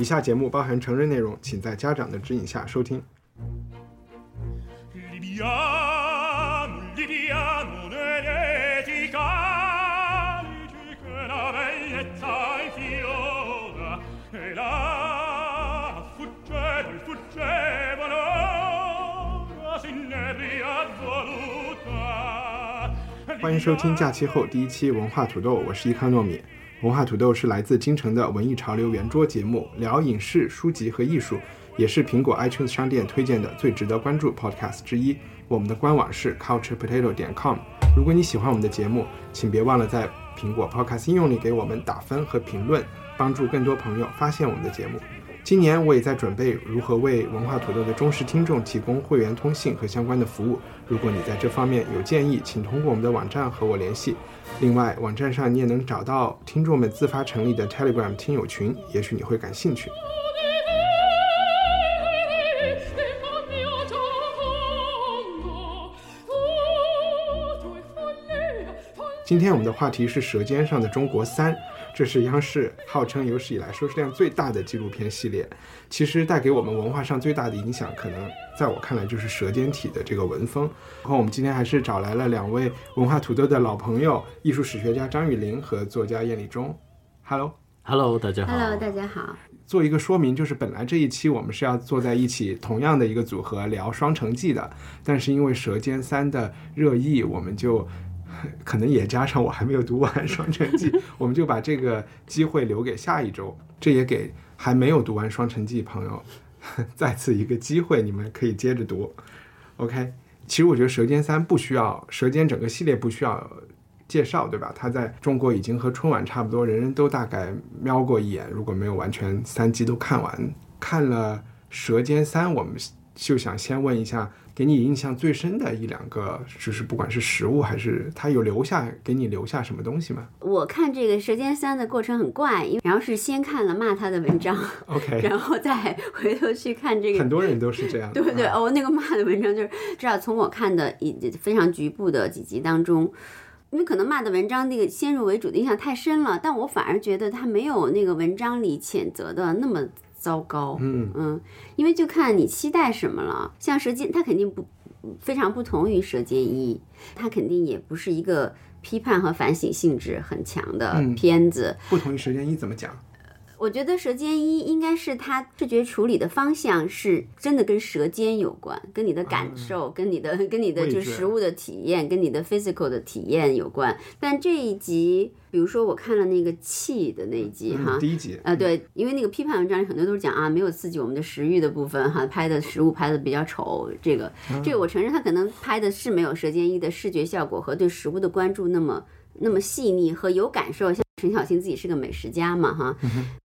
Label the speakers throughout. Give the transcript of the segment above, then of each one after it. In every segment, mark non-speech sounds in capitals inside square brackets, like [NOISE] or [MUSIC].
Speaker 1: 以下节目包含成人内容，请在家长的指引下收听。欢迎收听假期后第一期文化土豆，我是伊康糯米。文化土豆是来自京城的文艺潮流圆桌节目，聊影视、书籍和艺术，也是苹果 iTunes 商店推荐的最值得关注 podcast 之一。我们的官网是 culturepotato 点 com。如果你喜欢我们的节目，请别忘了在苹果 Podcast 应用里给我们打分和评论，帮助更多朋友发现我们的节目。今年我也在准备如何为文化土豆的忠实听众提供会员通信和相关的服务。如果你在这方面有建议，请通过我们的网站和我联系。另外，网站上你也能找到听众们自发成立的 Telegram 听友群，也许你会感兴趣。今天我们的话题是《舌尖上的中国三》，这是央视号称有史以来收视量最大的纪录片系列。其实带给我们文化上最大的影响，可能在我看来就是舌尖体的这个文风。然后我们今天还是找来了两位文化土豆的老朋友，艺术史学家张雨林和作家燕立忠。Hello。
Speaker 2: Hello，大家好。
Speaker 3: Hello，大家好。
Speaker 1: 做一个说明，就是本来这一期我们是要坐在一起，同样的一个组合聊《双城记》的，但是因为《舌尖三》的热议，我们就 [LAUGHS] 可能也加上我还没有读完《双城记》，[LAUGHS] 我们就把这个机会留给下一周。这也给还没有读完《双城记》朋友 [LAUGHS] 再次一个机会，你们可以接着读。OK，其实我觉得《舌尖三》不需要，《舌尖》整个系列不需要。介绍对吧？它在中国已经和春晚差不多，人人都大概瞄过一眼。如果没有完全三集都看完，看了《舌尖三》，我们就想先问一下，给你印象最深的一两个，就是不管是食物还是它有留下给你留下什么东西吗
Speaker 3: 我看这个《舌尖三》的过程很怪，因为然后是先看了骂他的文章
Speaker 1: ，？OK，[LAUGHS]
Speaker 3: 然后再回头去看这个
Speaker 1: 很多人都是这样 [LAUGHS] 的。
Speaker 3: 对对
Speaker 1: 啊
Speaker 3: 哦，那个骂的文章就是，至少从我看的一非常局部的几集当中，因为可能骂的文章那个先入为主的印象太深了，但我反而觉得他没有那个文章里谴责的那么糟糕。
Speaker 1: 嗯
Speaker 3: 嗯，因为就看你期待什么了。像《舌尖》，它肯定不非常不同于《舌尖一》，它肯定也不是一个批判和反省性质很强的
Speaker 1: 嗯
Speaker 3: 片子。
Speaker 1: 不同于《舌尖一》怎么讲？
Speaker 3: 我觉得《舌尖一》应该是它视觉处理的方向是真的跟舌尖有关，跟你的感受，跟你的跟你的就是食物的体验，跟你的 physical 的体验有关。但这一集，比如说我看了那个气的那一集哈
Speaker 1: 嗯，，第一集
Speaker 3: 呃，对，因为那个批判文章里很多都是讲啊，没有刺激我们的食欲的部分哈，拍的食物拍的比较丑，这个这个我承认他可能拍的是没有《舌尖一》的视觉效果和对食物的关注那么那么细腻和有感受，像陈小青自己是个美食家嘛哈，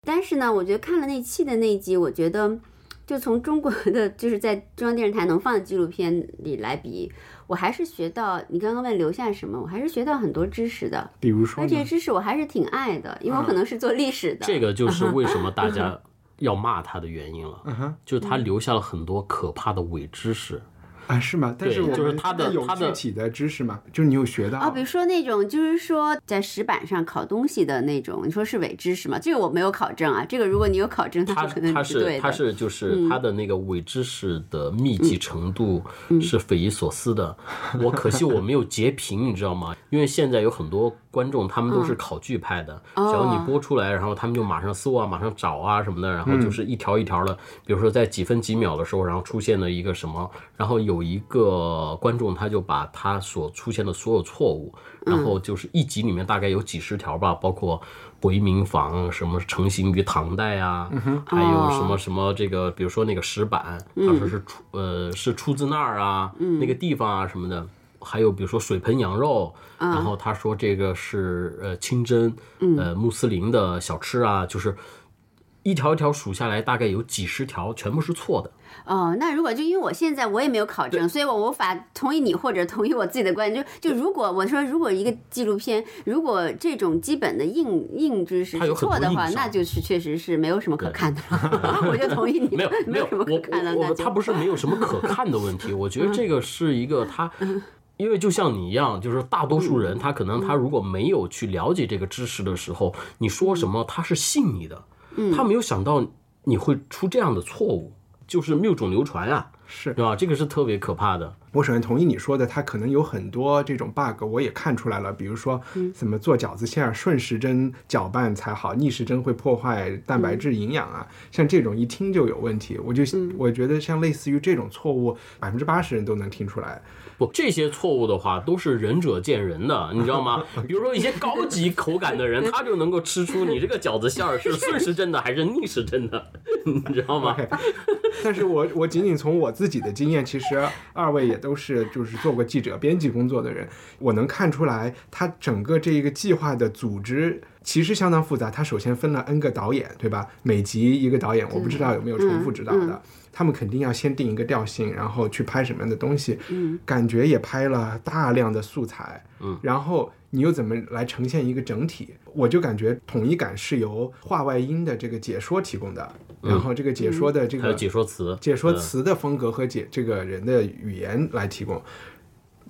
Speaker 3: 但是呢，我觉得看了那期的那一集，我觉得就从中国的就是在中央电视台能放的纪录片里来比，我还是学到你刚刚问留下什么，我还是学到很多知识的，
Speaker 1: 比如说。呢？
Speaker 3: 而这些知识我还是挺爱的，因为我可能是做历史的，
Speaker 2: 这个就。是为什么大 [LAUGHS] 家要骂他的原因了，
Speaker 1: 嗯
Speaker 2: 就是他留下了很多可怕的伪知识。
Speaker 1: 啊，是吗？但是我们
Speaker 2: 就是他的
Speaker 1: 有
Speaker 2: 它的
Speaker 1: 具体的知识吗？就是你有学到
Speaker 3: 啊，比如说那种就是说在石板上烤东西的那种，你说是伪知识吗？这个我没有考证啊，这个如果你有考证，
Speaker 2: 他
Speaker 3: 它可能
Speaker 2: 他
Speaker 3: 是对的。嗯
Speaker 2: 是他是就是他的那个伪知识的密集程度是匪夷所思的。我可惜我没有截屏，你知道吗？因为现在有很多观众他们都是考据派的，只要你播出来，然后他们就马上搜啊，马上找啊什么的，然后就是一条一条的，比如说在几分几秒的时候，然后出现了一个什么，然后有一个观众他就把他所出现的所有错误，然后就是一集里面大概有几十条吧，包括。回民房什么成型于唐代啊，还有什么什么这个，比如说那个石板，他说是出呃是出自那儿啊，那个地方啊什么的。还有比如说水盆羊肉，
Speaker 3: 嗯
Speaker 2: 然后他说这个是呃清真，呃穆斯林的小吃啊，就是一条一条数下来，大概有几十条，全部是错的。
Speaker 3: 哦，那如果就因为我现在我也没有考证，所以我无法同意你或者同意我自己的观点。就就如果我说如果一个纪录片，如果这种基本的硬硬知识是错的话，那就是确实是没有什么可看的了。[LAUGHS] 我就同意你，
Speaker 2: 没有
Speaker 3: 没
Speaker 2: 有，
Speaker 3: 什么可看的。
Speaker 2: 他不是没有什么可看的问题，我觉得这个是一个他。因为就像你一样，就是大多数人，他可能他如果没有去了解这个知识的时候，你说什么他是信你的，他没有想到你会出这样的错误，就是谬种流传啊，
Speaker 1: 是
Speaker 2: 对吧？这个是特别可怕的。
Speaker 1: 我首先同意你说的，它可能有很多这种 bug，我也看出来了。比如说，怎么做饺子馅儿顺时针搅拌才好，逆时针会破坏蛋白质营养啊。像这种一听就有问题，我就我觉得像类似于这种错误，百分之八十人都能听出来。
Speaker 2: 不，这些错误的话都是仁者见仁的，你知道吗？比如说一些高级口感的人，他就能够吃出你这个饺子馅儿是顺时针的还是逆时针的，你知道吗
Speaker 1: 但是我我仅仅从我自己的经验，其实二位也都是就是做过记者、编辑工作的人，我能看出来，他整个这一个计划的组织其实相当复杂。他首先分了 N 个导演，对吧？每集一个导演，我不知道有没有重复指导的。他们肯定要先定一个调性，然后去拍什么样的东西。嗯，感觉也拍了大量的素材。嗯，然后你又怎么来呈现一个整体？我就感觉统一感是由话外音的这个解说提供的，然后这个解说的这个
Speaker 2: 还有解说词，
Speaker 1: 解说
Speaker 2: 嗯
Speaker 1: 词的风格和解这个人的语言来提供。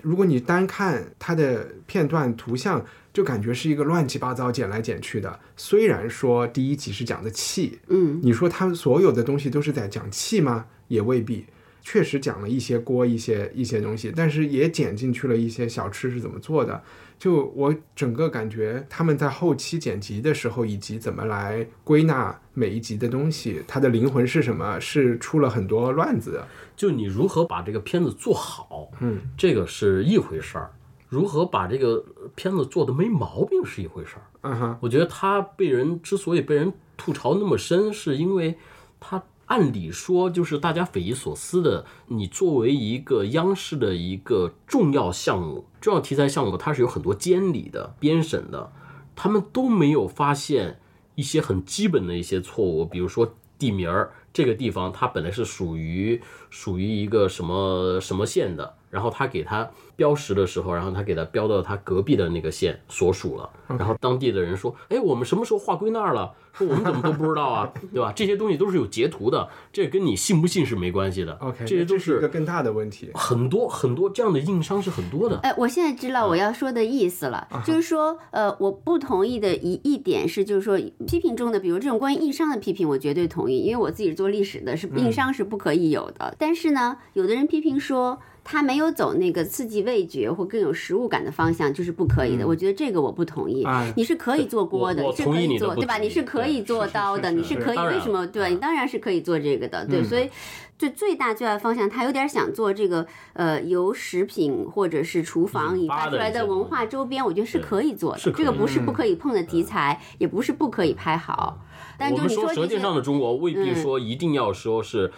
Speaker 1: 如果你单看它的片段图像，就感觉是一个乱七八糟剪来剪去的。虽然说第一集是讲的气，
Speaker 3: 嗯，
Speaker 1: 你说它所有的东西都是在讲气吗？也未必。确实讲了一些锅，一些一些东西，但是也剪进去了一些小吃是怎么做的。就我整个感觉，他们在后期剪辑的时候，以及怎么来归纳每一集的东西，它的灵魂是什么，是出了很多乱子的。
Speaker 2: 就你如何把这个片子做好，
Speaker 1: 嗯，
Speaker 2: 这个是一回事儿；如何把这个片子做的没毛病是一回事儿。
Speaker 1: 嗯哼，
Speaker 2: 我觉得他被人之所以被人吐槽那么深，是因为他按理说就是大家匪夷所思的，你作为一个央视的一个重要项目、重要题材项目，它是有很多监理的、编审的，他们都没有发现一些很基本的一些错误，比如说地名儿。这个地方它本来是属于属于一个什么什么县的，然后他给他标识的时候，然后他给他标到他隔壁的那个县所属了，然后当地的人说，哎，我们什么时候划归那儿了？说我们怎么都不知道啊，[LAUGHS] 对吧？这些东西都是有截图的，这跟你信不信是没关系的。
Speaker 1: OK，
Speaker 2: 这些都
Speaker 1: 是一个更大的问题。
Speaker 2: 很多很多这样的硬伤是很多的。
Speaker 3: 哎，我现在知道我要说的意思了，就是说，呃，我不同意的一一点是，就是说，批评中的，比如这种关于硬伤的批评，我绝对同意，因为我自己是做历史的，是硬伤是不可以有的。但是呢，有的人批评说。他没有走那个刺激味觉或更有食物感的方向，就是不可以的。我觉得这个我不同意。
Speaker 1: 哎
Speaker 3: 你是可以做锅的，
Speaker 2: 我我
Speaker 3: 你是可以做，对吧？你是可以做刀的，
Speaker 1: 是是
Speaker 3: 你是可以。为什么？对你当然是可以做这个的，对。所以，就最大最大的方向，他有点想做这个呃，由食品或者是厨房引
Speaker 2: 引发
Speaker 3: 发出来的文化周边，我觉得是可以做的。这个不是
Speaker 1: 嗯
Speaker 3: 不可以碰的题材，也不是不可以拍好。但
Speaker 2: 我
Speaker 3: 就你
Speaker 2: 说舌尖上的中国，未必
Speaker 3: 嗯
Speaker 2: 说一定要说是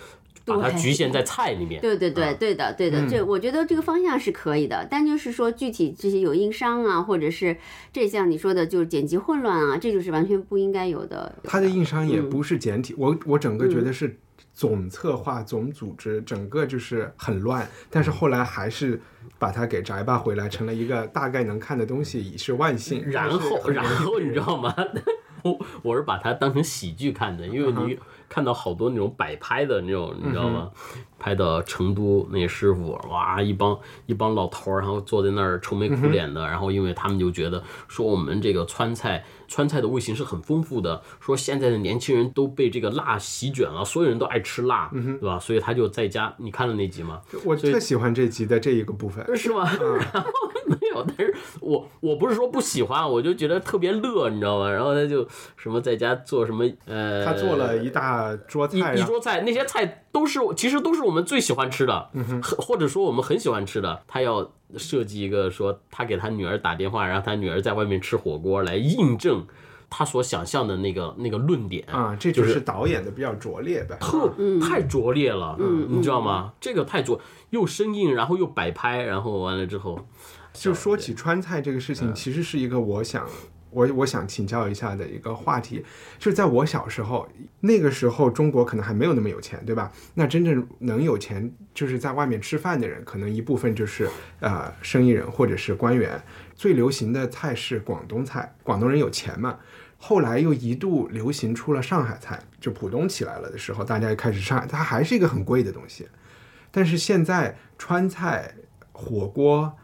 Speaker 2: 把它局限在菜里面。
Speaker 3: 对对对，
Speaker 2: 啊
Speaker 3: 对的，对的，
Speaker 1: 嗯
Speaker 3: 这我觉得这个方向是可以的，但就是说具体这些有硬伤啊，或者是这像你说的，就是剪辑混乱啊，这就是完全不应该有的。
Speaker 1: 它的硬伤也
Speaker 3: 嗯
Speaker 1: 不是简体，我我整个觉得是总策划、总组织，整个就是很乱。但是后来还是把它给摘吧回来，成了一个大概能看的东西，以是万幸。
Speaker 2: 然后，然后你知道吗？我我是把它当成喜剧看的，因为你看到好多那种摆拍的那种，你知道吗？拍到成都那师傅，哇，一帮一帮老头儿，然后坐在那儿愁眉苦脸的，然后因为他们就觉得说我们这个川菜，川菜的味型是很丰富的，说现在的年轻人都被这个辣席卷了，所有人都爱吃辣，对吧？所以他就在家，你看了那集吗？
Speaker 1: 我特喜欢这集的这一个部分。
Speaker 2: 是吗？[LAUGHS] 然后没有，但是我我不是说不喜欢，我就觉得特别乐，你知道吗？然后他就什么在家做什么呃，
Speaker 1: 他做了一大桌
Speaker 2: 一
Speaker 1: 菜，然后
Speaker 2: 一桌菜，那些菜都是其实都是我们最喜欢吃的，很或者说我们很喜欢吃的。他要设计一个说，他给他女儿打电话，让他女儿在外面吃火锅来印证他所想象的那个那个论点
Speaker 1: 啊，这
Speaker 2: 就
Speaker 1: 就是导演的比较拙劣呗。
Speaker 2: 特太拙劣了，嗯你知道吗？这个太拙，又生硬，然后又摆拍，然后完了之后，
Speaker 1: 就说起川菜这个事情，其实是一个我想我我想请教一下的一个话题。就是在我小时候，那个时候中国可能还没有那么有钱，对吧？那真正能有钱，就是在外面吃饭的人，可能一部分就是呃生意人或者是官员。最流行的菜是广东菜，广东人有钱嘛。后来又一度流行出了上海菜，就浦东起来了的时候，大家又开始上海，它还是一个很贵的东西。但是现在川菜、火锅、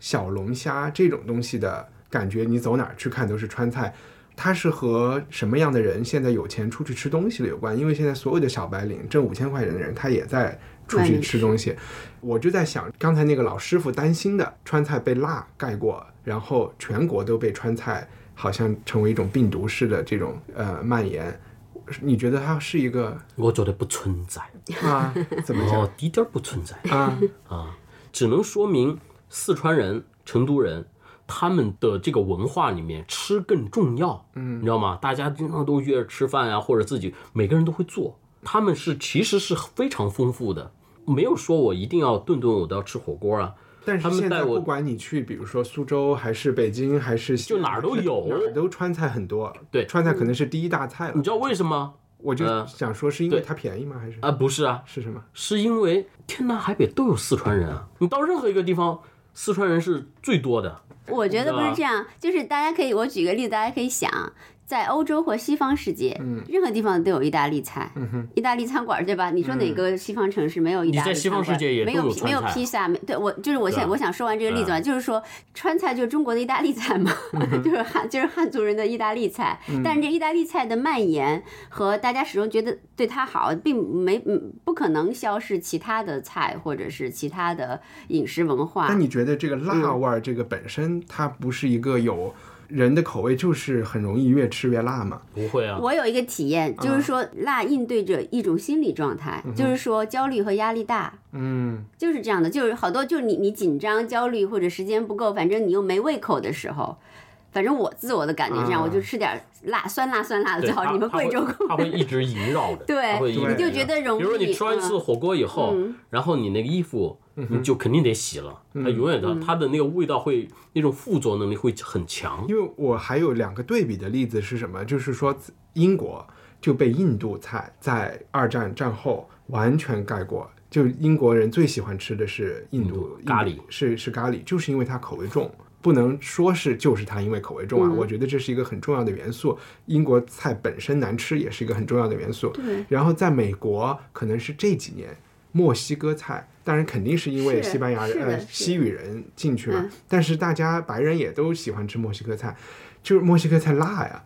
Speaker 1: 小龙虾这种东西的感觉，你走哪儿去看都是川菜。它是和什么样的人现在有钱出去吃东西了有关？因为现在所有的小白领挣五千块钱的人，他也在出去吃东西。我就在想，刚才那个老师傅担心的川菜被辣盖过，然后全国都被川菜好像成为一种病毒式的这种呃蔓延。你觉得它是一个
Speaker 2: 我觉得不存在，
Speaker 1: 啊？怎么讲
Speaker 2: 哦，一点儿不存在
Speaker 1: 啊，啊？
Speaker 2: 只能说明四川人、成都人他们的这个文化里面吃更重要，嗯，你知道吗？大家经常都约着吃饭啊，或者自己每个人都会做，他们是其实是非常丰富的，没有说我一定要顿顿我都要吃火锅啊，
Speaker 1: 但是现在不管你去，比如说苏州还是北京还是
Speaker 2: 就哪儿都有
Speaker 1: 哪儿都川菜很多。
Speaker 2: 对
Speaker 1: 川菜可能是第一大菜了。
Speaker 2: 你知道为什么？
Speaker 1: 我就
Speaker 2: 呃
Speaker 1: 想说，是因为它便宜吗？还是
Speaker 2: 啊，不是啊，
Speaker 1: 是什么？
Speaker 2: 是因为天南海北都有四川人啊，你到任何一个地方，四川人是最多的。
Speaker 3: 我觉得不
Speaker 2: 是
Speaker 3: 这样，就是大家可以，我举个例子，大家可以想，在欧洲或西方世界，
Speaker 1: 嗯
Speaker 3: 任何地方都有意大利菜，意大利餐馆，对吧？你说哪个西方城市没有意大利餐馆？
Speaker 2: 你在西方世界也
Speaker 3: 没有
Speaker 2: 都有
Speaker 3: 没有披萨，没对我就是我想
Speaker 2: 对啊
Speaker 3: 我想说完这个例子啊，就是说川菜就是中国的意大利菜嘛，[LAUGHS] 就是汉就是汉族人的意大利菜，但是这意大利菜的蔓延和大家始终觉得对它好，并没嗯不可能消失其他的菜或者是其他的饮食文化。
Speaker 1: 那你觉得这个辣
Speaker 3: 嗯
Speaker 1: 味儿这个本身，它不是一个有人的口味，就是很容易越吃越辣嘛？
Speaker 2: 不会啊，
Speaker 3: 我有一个体验，就是说辣应对着一种心理状态，就是说焦虑和压力大，
Speaker 1: 嗯，
Speaker 3: 就是这样的，就是好多就是你你紧张、焦虑或者时间不够，反正你又没胃口的时候，反正我自我的感觉是这样，
Speaker 1: 啊
Speaker 3: 我就吃点辣酸辣酸辣的
Speaker 2: 对
Speaker 3: 就好。你们贵州
Speaker 2: 他会一直萦绕着，[LAUGHS]
Speaker 3: 对
Speaker 1: 你就
Speaker 3: 觉得容易
Speaker 2: 比如说你吃完一次
Speaker 3: 嗯
Speaker 2: 火锅以后，然后你那个衣服你就肯定得洗了，它永远的它的那个味道会那种附着能力会很强。
Speaker 1: 因为我还有两个对比的例子是什么？就是说英国就被印度菜在二战战后完全盖过。就英国人最喜欢吃的是印度
Speaker 2: 印度咖喱
Speaker 1: 是是咖喱，就是因为它口味重。不能说是就是它因为口味重啊，
Speaker 3: 嗯
Speaker 1: 我觉得这是一个很重要的元素。英国菜本身难吃也是一个很重要的元素。
Speaker 3: 对
Speaker 1: 然后在美国，可能是这几年墨西哥菜，当然肯定是因为西班牙人呃西语人进去了
Speaker 3: 嗯，
Speaker 1: 但是大家白人也都喜欢吃墨西哥菜，就是墨西哥菜辣呀。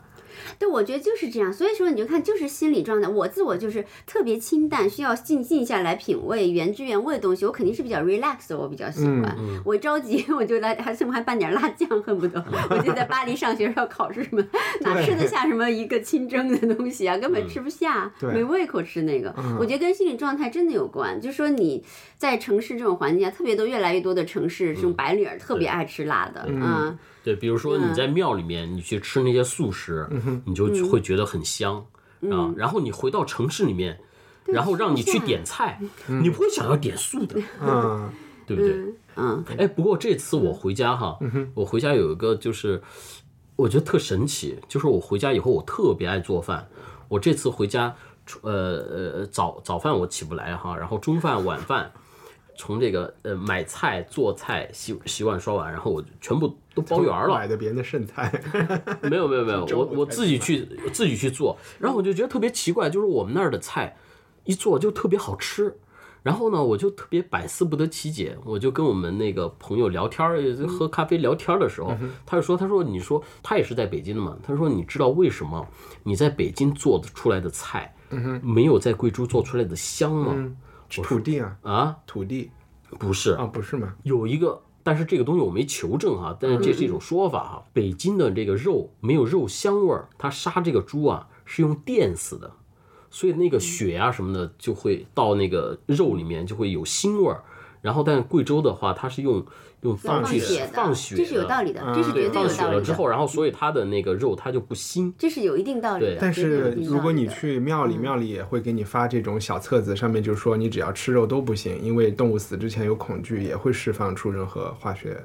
Speaker 3: 对，我觉得就是这样。所以说，你就看，就是心理状态。我自我就是特别清淡，需要静静下来品味原汁原味的东西。我肯定是比较 relax 的，我比较喜欢。我着急，我就来，还甚至还拌点辣酱，恨不得。[LAUGHS] 我就在巴黎上学要考试什么，[LAUGHS] 哪吃得下什么一个清蒸的东西啊？根本吃不下，
Speaker 1: 对
Speaker 3: 没胃口吃那个。我觉得跟心理状态真的有关。就是说你在城市这种环境下，特别多越来越多的城市，这种白领儿特别爱吃辣的，嗯
Speaker 2: 对，比如说你在庙里面，你去吃那些素食，你就会觉得很香啊。然后你回到城市里面，然后让你去点菜，你不会想要点素的，
Speaker 1: 嗯，[LAUGHS]
Speaker 2: 对不对？
Speaker 3: 嗯，
Speaker 2: 哎，不过这次我回家哈，我回家有一个就是，我觉得特神奇，就是我回家以后我特别爱做饭。我这次回家，呃呃早早饭我起不来哈，然后中饭晚饭。从这个呃买菜做菜洗洗碗刷碗，然后我全部都包圆了，
Speaker 1: 买的别人的剩菜，[LAUGHS]
Speaker 2: 没有没有 [LAUGHS] 没有，我我自己去自己去做，然后我就觉得特别奇怪，就是我们那儿的菜一做就特别好吃，然后呢，我就特别百思不得其解，我就跟我们那个朋友聊天儿，喝咖啡聊天儿的时候，他就说，他说你说他也是在北京的嘛，他说你知道为什么你在北京做的出来的菜，没有在贵州做出来的香吗？
Speaker 1: 土地啊，
Speaker 2: 啊，
Speaker 1: 土地。
Speaker 2: 不是。
Speaker 1: 啊，不是吗？
Speaker 2: 有一个，但是这个东西我没求证哈，但是这是一种说法哈。北京的这个肉没有肉香味儿，它杀这个猪啊是用电死的，所以那个血啊什么的就会到那个肉里面就会有腥味儿，然后但贵州的话，它是用用放
Speaker 3: 放
Speaker 2: 血
Speaker 3: 的，
Speaker 2: 放血
Speaker 3: 这是有道理的，这是绝
Speaker 2: 对，
Speaker 3: 对有
Speaker 2: 放血
Speaker 3: 道理的。
Speaker 2: 了之后，然后所以它的那个肉它就不腥。
Speaker 3: 这是有一定道理的。
Speaker 1: 但是如果你去庙里，庙里也会给你发这种小册子，上面就说你只要吃肉都不行，因为动物死之前有恐惧，也会释放出任何化学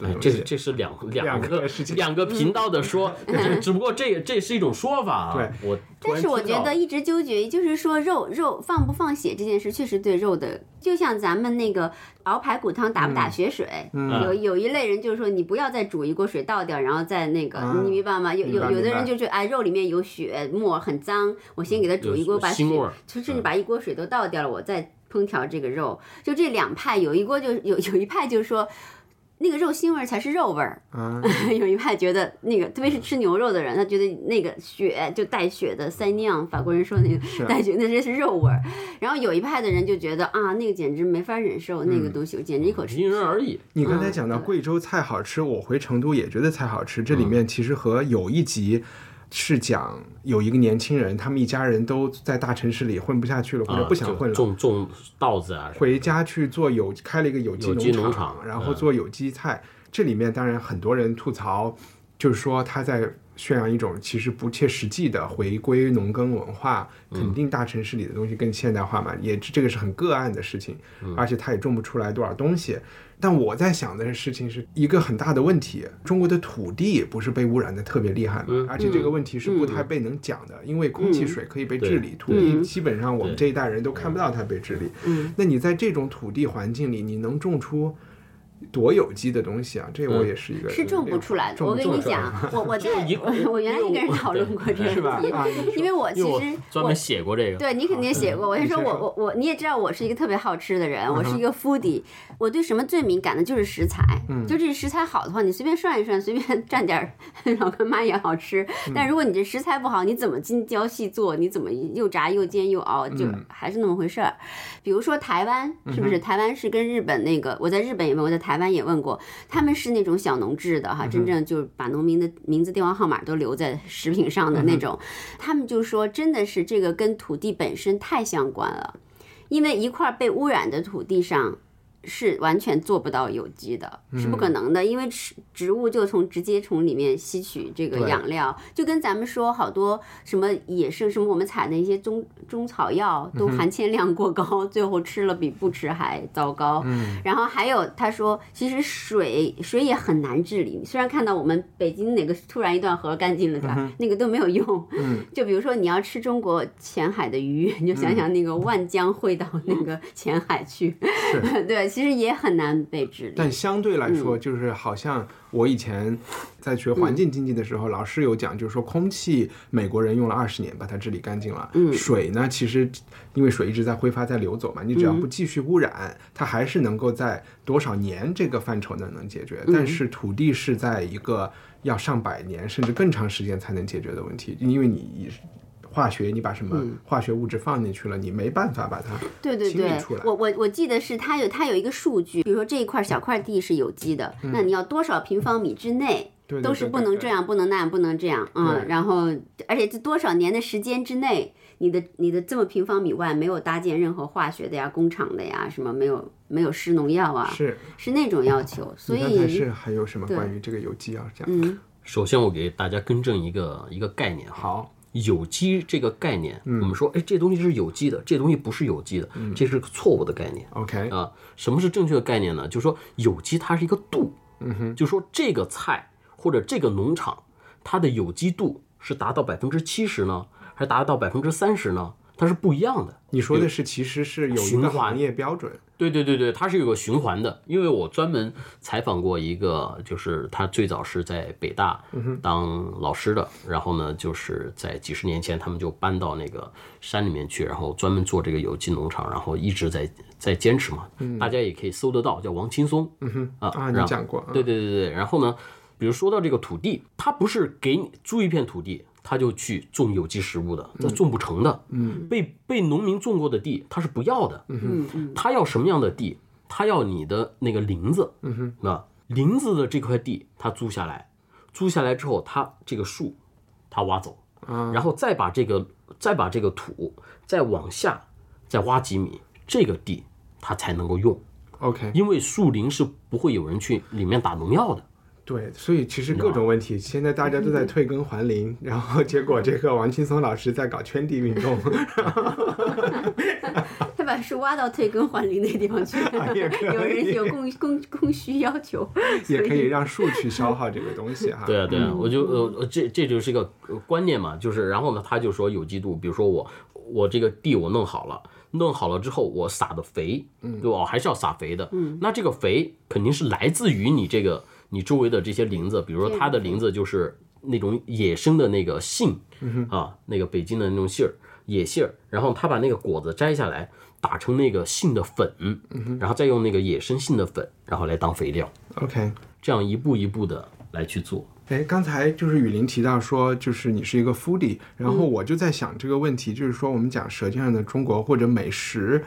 Speaker 1: 的
Speaker 2: 哎。这是这是两两
Speaker 1: 两
Speaker 2: 个
Speaker 1: 个事情
Speaker 2: 两个频道的说，[LAUGHS] 只只不过这这是一种说法啊。
Speaker 1: 对
Speaker 2: 我
Speaker 3: 但是我觉得一直纠结，就是说肉肉放不放血这件事，确实对肉的，就像咱们那个熬排骨汤打不打血水，
Speaker 2: 嗯
Speaker 3: 有有一类人就是说你不要再煮一锅水倒掉，然后再那个，
Speaker 1: 啊
Speaker 3: 你明白吗？有有有的人就是哎肉里面有血沫很脏，我先给它煮一锅，
Speaker 2: 有
Speaker 3: 把血
Speaker 2: 腥味儿
Speaker 3: 甚至把一锅水都倒掉了，我再烹调这个肉。就这两派，有一锅就有有一派就是说。那个肉腥味儿才是肉味儿，
Speaker 1: 嗯，[LAUGHS]
Speaker 3: 有一派觉得那个，特别是吃牛肉的人，他觉得那个血就带血的塞酿，法国人说那个带血，那真是肉味儿。然后有一派的人就觉得啊，那个简直没法忍受，那个东西我简直一口吃
Speaker 2: 因人而异。
Speaker 1: 你刚才讲到
Speaker 3: 嗯
Speaker 1: 贵州菜好吃，我回成都也觉得菜好吃。这里面其实和有一集是讲有一个年轻人，他们一家人都在大城市里混不下去了，或者不想混了，
Speaker 2: 种种稻子啊，
Speaker 1: 回家去做有开了一个有机
Speaker 2: 农
Speaker 1: 农
Speaker 2: 场
Speaker 1: 然后
Speaker 2: 嗯
Speaker 1: 做有机菜。这里面当然很多人吐槽，就是说他在宣扬一种其实不切实际的回归农耕文化，肯定大城市里的东西更现代化嘛，也这个是很个案的事情，而且他也种不出来多少东西。但我在想的事情是一个很大的问题，中国的土地不是被污染的特别厉害吗，而且这个问题是不太被能讲的，因为空气、水可以被治理，土地基本上我们这一代人都看不到它被治理。那你在这种土地环境里，你能种出多有机的东西啊？这我也是一个
Speaker 3: 是种不出来的。
Speaker 1: 种
Speaker 3: 我跟你讲，我我在我我原来也跟人讨论过这个问题，因为我其实我
Speaker 2: 专门写过这个。
Speaker 3: 对你肯定也写过，我就说我我我你也知道我是一个特别好吃的人，我是一个 foodie，我对什么最敏感的就是食材，就这食材好的话，你随便涮一涮，随便蘸点儿老干妈也好吃。但如果你这食材不好，你怎么精雕细做，你怎么又炸又煎又熬，就还是那么回事儿。比如说台湾，是不是？台湾是跟日本那个，我在日本也问，我在台湾也问过，他们是那种小农制的哈，真正就是把农民的名字、电话号码都留在食品上的那种。他们就说，真的是这个跟土地本身太相关了，因为一块被污染的土地上。是完全做不到有机的，是不可能的，因为植植物就从直接从里面吸取这个养料，就跟咱们说好多什么野生什么我们采的一些中中草药都含铅量过高，[LAUGHS] 最后吃了比不吃还糟糕。嗯然后还有他说，其实水水也很难治理，虽然看到我们北京哪个突然一段河干净了，对吧？那个都没有用。嗯就比如说你要吃中国浅海的鱼，你就想想那个万江汇到那个浅海去，[LAUGHS] 对，其实也很难被治理。
Speaker 1: 但相对来说，
Speaker 3: 嗯
Speaker 1: 就是好像我以前在学环境经济的时候，老师有讲，就是说空气美国人用了二十年把它治理干净了。
Speaker 3: 嗯
Speaker 1: 水呢，其实因为水一直在挥发、在流走嘛，你只要不继续污染，它还是能够在多少年这个范畴呢能解决。
Speaker 3: 嗯
Speaker 1: 但是土地是在一个要上百年甚至更长时间才能解决的问题，因为你。化学，你把什么
Speaker 3: 嗯。
Speaker 1: 化学物质放进去了，你没办法把它
Speaker 3: 对对对
Speaker 1: 清理出来，
Speaker 3: 我我我记得是它有它有一个数据，比如说这一块小块地是有机的，那你要多少平方米之内都是不能这样，不能那样，不能这样，
Speaker 1: 对。
Speaker 3: 嗯，然后而且这多少年的时间之内，你的你的这么平方米外没有搭建任何化学的呀、工厂的呀，什么没有没有施农药啊，
Speaker 1: 是。
Speaker 3: 是那种要求，[LAUGHS] 所以
Speaker 1: 是还有什么关于这个有机要讲？
Speaker 3: 嗯。
Speaker 2: 首先，我给大家更正一个一个概念，
Speaker 1: 好，
Speaker 2: 有机这个概念，我们说，哎，这东西是有机的，这东西不是有机的，这是个错误的概念。
Speaker 1: OK，
Speaker 2: 啊，什么是正确的概念呢？就是说有机它是一个度，嗯哼，就是说这个菜或者这个农场，它的有机度是达到百分之七十呢，还是达到百分之三十呢？它是不一样的。
Speaker 1: 你说的是其实是有一个行业标准，
Speaker 2: 对对对对，它是有个循环的。因为我专门采访过一个，就是他最早是在北大当老师的，然后呢，就是在几十年前他们就搬到那个山里面去，然后专门做这个有机农场，然后一直在在坚持嘛。大家也可以搜得到，叫王青松。嗯哼啊，
Speaker 1: 啊，你
Speaker 2: 然后
Speaker 1: 讲过，
Speaker 2: 对对对对，然后呢，比如说到这个土地，它不是给你租一片土地，他就去种有机食物的，那种不成的。嗯，被被农民种过的地，他是不要的。
Speaker 3: 嗯嗯
Speaker 2: 他要什么样的地？他要你的那个林子。嗯哼，那林子的这块地他租下来，租下来之后，他这个树他挖走，然后再把这个再把这个土再往下再挖几米，这个地他才能够用。
Speaker 1: OK，
Speaker 2: 因为树林是不会有人去里面打农药的。
Speaker 1: 对，所以其实各种问题，现在大家都在退耕还林，然后结果这个王青松老师在搞圈地运动，[LAUGHS]
Speaker 3: 他把树挖到退耕还林那个地方去，[LAUGHS] 有人有供供供需要求，
Speaker 1: 也可以让树去消耗这个东西哈。[LAUGHS]
Speaker 2: 对啊，对啊，我就呃呃这这就是一个呃观念嘛，就是然后呢，他就说有机度，比如说我我这个地我弄好了。弄好了之后，我撒的肥，对吧？我还是要撒肥的。嗯，那这个肥肯定是来自于你这个你周围的这些林子，比如说它的林子就是那种野生的那个杏，啊，那个北京的那种杏儿，野杏儿，然后他把那个果子摘下来，打成那个杏的粉，然后再用那个野生杏的粉，然后来当肥料
Speaker 1: ，OK，
Speaker 2: 这样一步一步的来去做。
Speaker 1: 哎，刚才就是雨林提到说，就是你是一个 foodie，然后我就在想这个问题，就是说我们讲《舌尖上的中国》或者美食，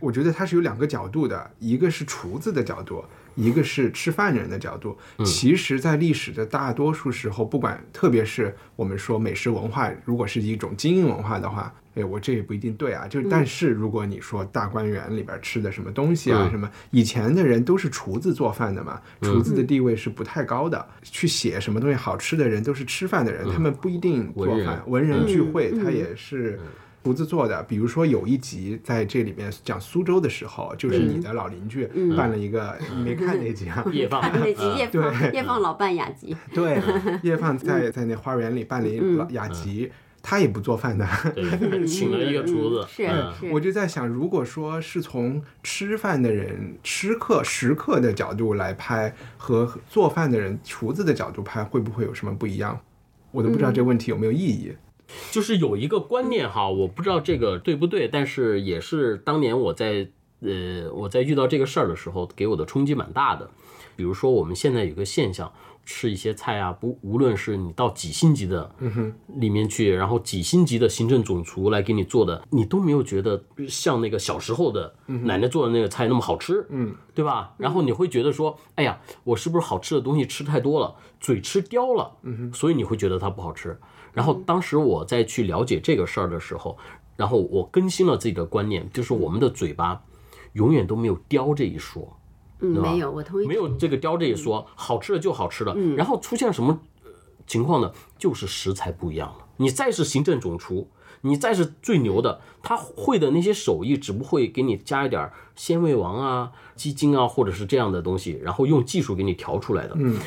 Speaker 1: 我觉得它是有两个角度的，一个是厨子的角度，一个是吃饭人的角度。其实，在历史的大多数时候，不管特别是我们说美食文化，如果是一种精英文化的话，哎，我这也不一定对啊。就但是如果你说大观园里边吃的什么东西啊，什么以前的人都是厨子做饭的嘛，厨子的地位是不太高的。去写什么东西好吃的人都是吃饭的人，他们不一定做饭。文人聚会，他也是。厨子做的，比如说有一集在这里面讲苏州的时候，就是你的老邻居办了一个，你没看那集啊？
Speaker 2: 夜放
Speaker 3: 那集叶
Speaker 1: 对
Speaker 3: 放叶放老办雅集，[LAUGHS]
Speaker 1: 对，[LAUGHS] 夜放在在那花园里办了一老雅集，他也不做饭的。
Speaker 2: 对，[LAUGHS] 请了一个厨子，
Speaker 3: 是
Speaker 2: 嗯，
Speaker 1: 我就在想，如果说是从吃饭的人、吃客、食客的角度来拍，和做饭的人、厨子的角度拍，会不会有什么不一样？我都不知道这个问题有没有意义。
Speaker 2: 就是有一个观念哈，我不知道这个对不对，但是也是当年我在呃我在遇到这个事儿的时候，给我的冲击蛮大的。比如说我们现在有个现象，吃一些菜啊，不无论是你到几星级的里面去，然后几星级的行政总厨来给你做的，你都没有觉得像那个小时候的奶奶做的那个菜那么好吃，
Speaker 1: 嗯，
Speaker 2: 对吧？然后你会觉得说，哎呀，我是不是好吃的东西吃太多了，嘴吃刁了，嗯所以你会觉得它不好吃。然后当时我在去了解这个事儿的时候，然后我更新了自己的观念，就是我们的嘴巴永远都没有刁这一说，
Speaker 3: 嗯，没有，我同意，
Speaker 2: 没有这个刁这一说，好吃的就好吃的。然后出现什么呃情况呢？就是食材不一样了。你再是行政总厨，你再是最牛的，他会的那些手艺，只不会给你加一点儿鲜味王啊、鸡精啊，或者是这样的东西，然后用技术给你调出来的。嗯，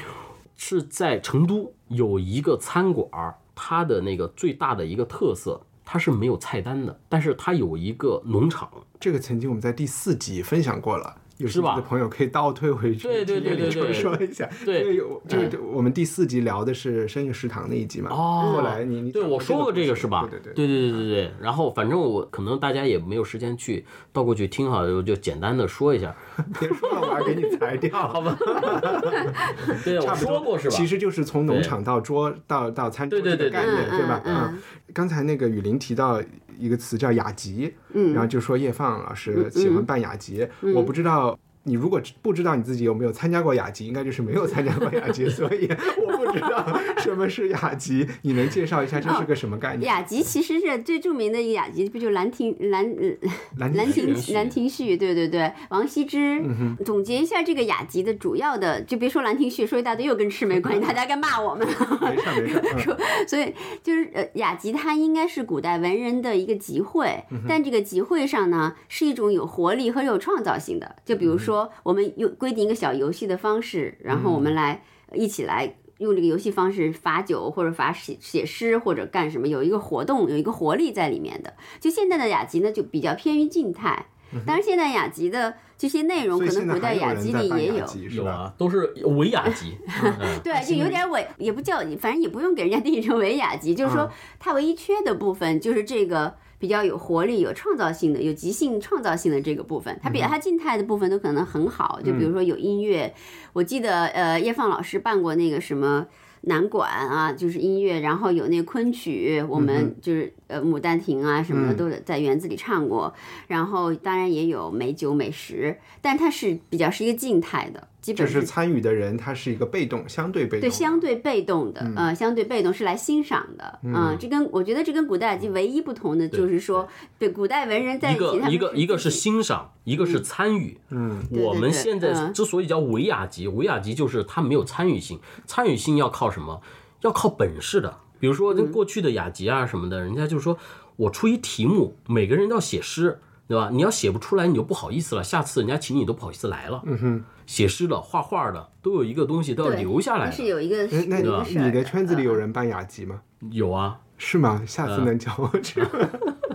Speaker 2: 是在成都有一个餐馆儿，它的那个最大的一个特色。它是没有菜单的，但是它有一个农场，
Speaker 1: 这个曾经我们在第四集分享过了。有
Speaker 2: 是吧
Speaker 1: 兴趣的朋友可以倒退回去，
Speaker 2: 对对对对对
Speaker 1: 说一下。
Speaker 2: 对
Speaker 1: 这个这个我们第四集聊的是深夜食堂那一集嘛。
Speaker 2: 哦
Speaker 1: 后来你你
Speaker 2: 对我说过这个是吧？
Speaker 1: 对对
Speaker 2: 对对对对对。然后反正我可能大家也没有时间去倒过去听哈，我就简单的说一下。[LAUGHS]
Speaker 1: 别说了，我要给你裁掉。[LAUGHS] 好吧，[LAUGHS]
Speaker 2: 对，我
Speaker 1: 差不多
Speaker 2: 说过是吧？
Speaker 1: 其实就是从农场到桌到到餐桌
Speaker 2: 对对对
Speaker 1: 这个概念，
Speaker 3: 对
Speaker 1: 对吧？
Speaker 3: 嗯。
Speaker 1: 刚才那个雨林提到一个词叫雅集，
Speaker 3: 嗯。
Speaker 1: 然后就说叶放老师喜欢办雅集，我不知道。你如果不知道你自己有没有参加过雅集，应该就是没有参加过雅集，[LAUGHS] 所以我不知道什么是雅集。你能介绍一下这是个什么概念？
Speaker 3: 雅集其实是最著名的一个雅集，不就兰亭兰呃
Speaker 1: 兰
Speaker 3: 兰亭
Speaker 2: 亭
Speaker 3: 兰亭序，对对对，王羲之。
Speaker 1: 嗯
Speaker 3: 总结一下这个雅集的主要的，就别说兰亭序，说一大堆又跟吃没关系，[LAUGHS] 大家该骂我们。
Speaker 1: 没事儿没事儿，嗯
Speaker 3: 所以就是呃，雅集它应该是古代文人的一个集会，但这个集会上呢是一种有活力和有创造性的。就比如说，我们用规定一个小游戏的方式，然后我们来一起来。用这个游戏方式罚酒或者罚写写诗或者干什么，有一个活动，有一个活力在里面的。就现在的雅集呢，就比较偏于静态。当然，现在雅集的这些内容，可能古代雅集里也有。
Speaker 1: 是吧？
Speaker 2: 有啊，都是伪雅集。[LAUGHS] 嗯
Speaker 3: 对，就有点伪，也不叫，反正也不用给人家定义成伪雅集，就是说
Speaker 1: 嗯
Speaker 3: 它唯一缺的部分就是这个比较有活力、有创造性的、有即兴创造性的这个部分。它比它静态的部分都可能很好，就比如说有音乐，我记得呃叶放老师办过那个什么。南管啊，就是音乐，然后有那个昆曲，我们就是呃《牡丹亭》啊什么的，
Speaker 1: 嗯
Speaker 3: 都在园子里唱过。然后当然也有美酒美食，但它是比较是一个静态的。
Speaker 1: 就
Speaker 3: 基本
Speaker 1: 是参与的人他是一个被动，相对被动
Speaker 3: 对，相对被动的，呃，相对被动是来欣赏的，嗯，这跟我觉得这跟古代雅集唯一不同的就是说，对，古代文人在
Speaker 2: 一个一个一个是欣赏，一个是参与。
Speaker 1: 嗯，
Speaker 2: 我们现在
Speaker 3: 嗯
Speaker 2: 之所以叫伪雅集，伪雅集就是它没有参与性，参与性要靠什么？要靠本事的。比如说，
Speaker 3: 嗯
Speaker 2: 过去的雅集啊什么的，人家就说我出一题目，每个人都要写诗，对吧？你要写不出来，你就不好意思了，下次人家请你都不好意思来了。嗯哼，写诗的、画画的都有一个东西都要留下来的。
Speaker 3: 是有一个
Speaker 1: 哎，那
Speaker 3: 有一个
Speaker 1: 你的圈子里有
Speaker 3: 嗯
Speaker 1: 人办雅集吗？
Speaker 2: 有啊，
Speaker 1: 是吗？下次能教我去吗？[LAUGHS]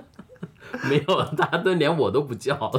Speaker 2: 没有，[LAUGHS] 他都连我都不叫。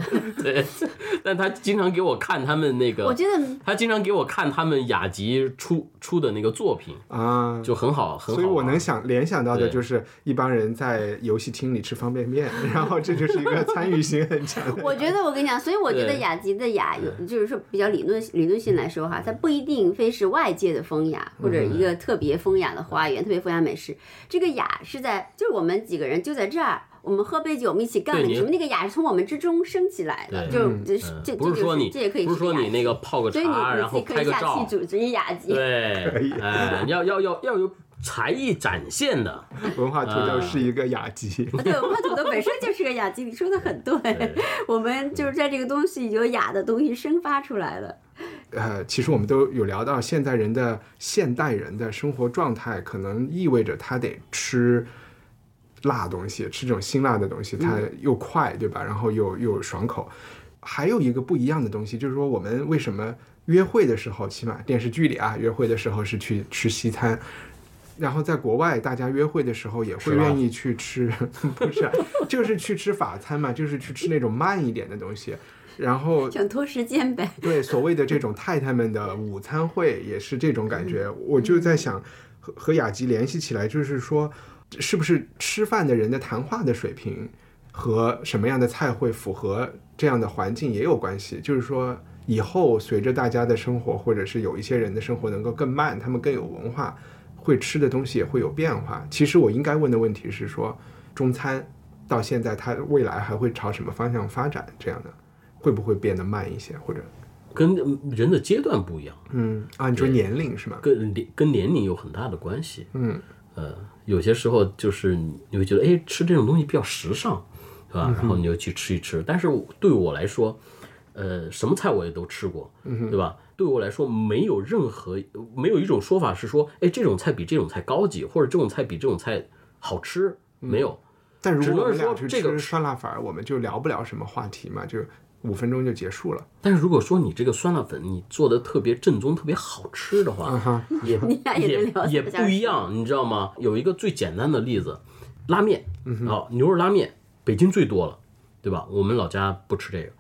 Speaker 2: 对，[LAUGHS] 但他经常给我看他们那个，
Speaker 3: 我觉得
Speaker 2: 他经常给我看他们雅集出出的那个作品，
Speaker 1: 啊，
Speaker 2: 就很好，很好。
Speaker 1: 所以我能想联想到的就是一帮人在游戏厅里吃方便面，[LAUGHS] 然后这就是一个参与性很强的。
Speaker 3: 我觉得我跟你讲，所以我觉得雅集的雅有，就是说比较理论理论性来说哈，它不一定非是外界的风雅或者一个特别风雅的花园、特别风雅美食。这个雅是在，就是我们几个人就在这儿。我们喝杯酒，我们一起干了什么？那个雅是从我们之中升起来的，
Speaker 2: 对
Speaker 3: 就是这
Speaker 2: 不是说你
Speaker 3: 这也可以
Speaker 2: 不是说你那
Speaker 3: 个，
Speaker 2: 个泡个
Speaker 3: 所以你
Speaker 2: 茶，然后
Speaker 3: 你可以下
Speaker 2: 拍个照
Speaker 3: 期，组织一雅集。
Speaker 2: 对 [LAUGHS]
Speaker 1: 可以，
Speaker 2: 哎，要要要要有才艺展现的，
Speaker 1: 文化土豆是一个雅集，
Speaker 3: 对，文化土豆本身就是个雅集，你说的很对。[LAUGHS] 我们就是在这个东西有雅的东西生发出来了。
Speaker 1: 呃，其实我们都有聊到，现代人的现代人的生活状态，可能意味着他得吃辣东西，吃这种辛辣的东西，它又快，对吧？然后又又爽口。还有一个不一样的东西，就是说我们为什么约会的时候，起码电视剧里啊，约会的时候是去吃西餐。然后在国外，大家约会的时候也会愿意去吃，[LAUGHS] 不是啊，[LAUGHS] 就是去吃法餐嘛，就是去吃那种慢一点的东西。然后
Speaker 3: 想拖时间呗。
Speaker 1: 对所谓的这种太太们的午餐会也是这种感觉，我就在想和和雅集联系起来，就是说，是不是吃饭的人的谈话的水平和什么样的菜会符合这样的环境也有关系？就是说，以后随着大家的生活，或者是有一些人的生活能够更慢，他们更有文化，会吃的东西也会有变化。其实我应该问的问题是说，中餐到现在它未来还会朝什么方向发展？这样的会不会变得慢一些，或者？
Speaker 2: 跟人的阶段不一样，
Speaker 1: 嗯啊，你说年龄是吗？
Speaker 2: 跟年跟年龄有很大的关系。
Speaker 1: 嗯，
Speaker 2: 呃，有些时候就是你会觉得，哎，吃这种东西比较时尚，是吧？然后你就去吃一吃。但是对我来说，呃，什么菜我也都吃过，对吧？对我来说，没有任何没有一种说法是说，哎，这种菜比这种菜高级，或者这种菜比这种菜好吃，没有。
Speaker 1: 但如果我们俩去
Speaker 2: 说这个
Speaker 1: 吃酸辣粉儿，我们就聊不了什么话题嘛，就五分钟就结束了。
Speaker 2: 但是如果说你这个酸辣粉你做的特别正宗、特别好吃的话，
Speaker 1: 嗯，
Speaker 2: 也 [LAUGHS]
Speaker 3: 也
Speaker 2: 也不一样，你知道吗？有一个最简单的例子，拉面，哦，牛肉拉面，北京最多了，对吧？我们老家不吃这个，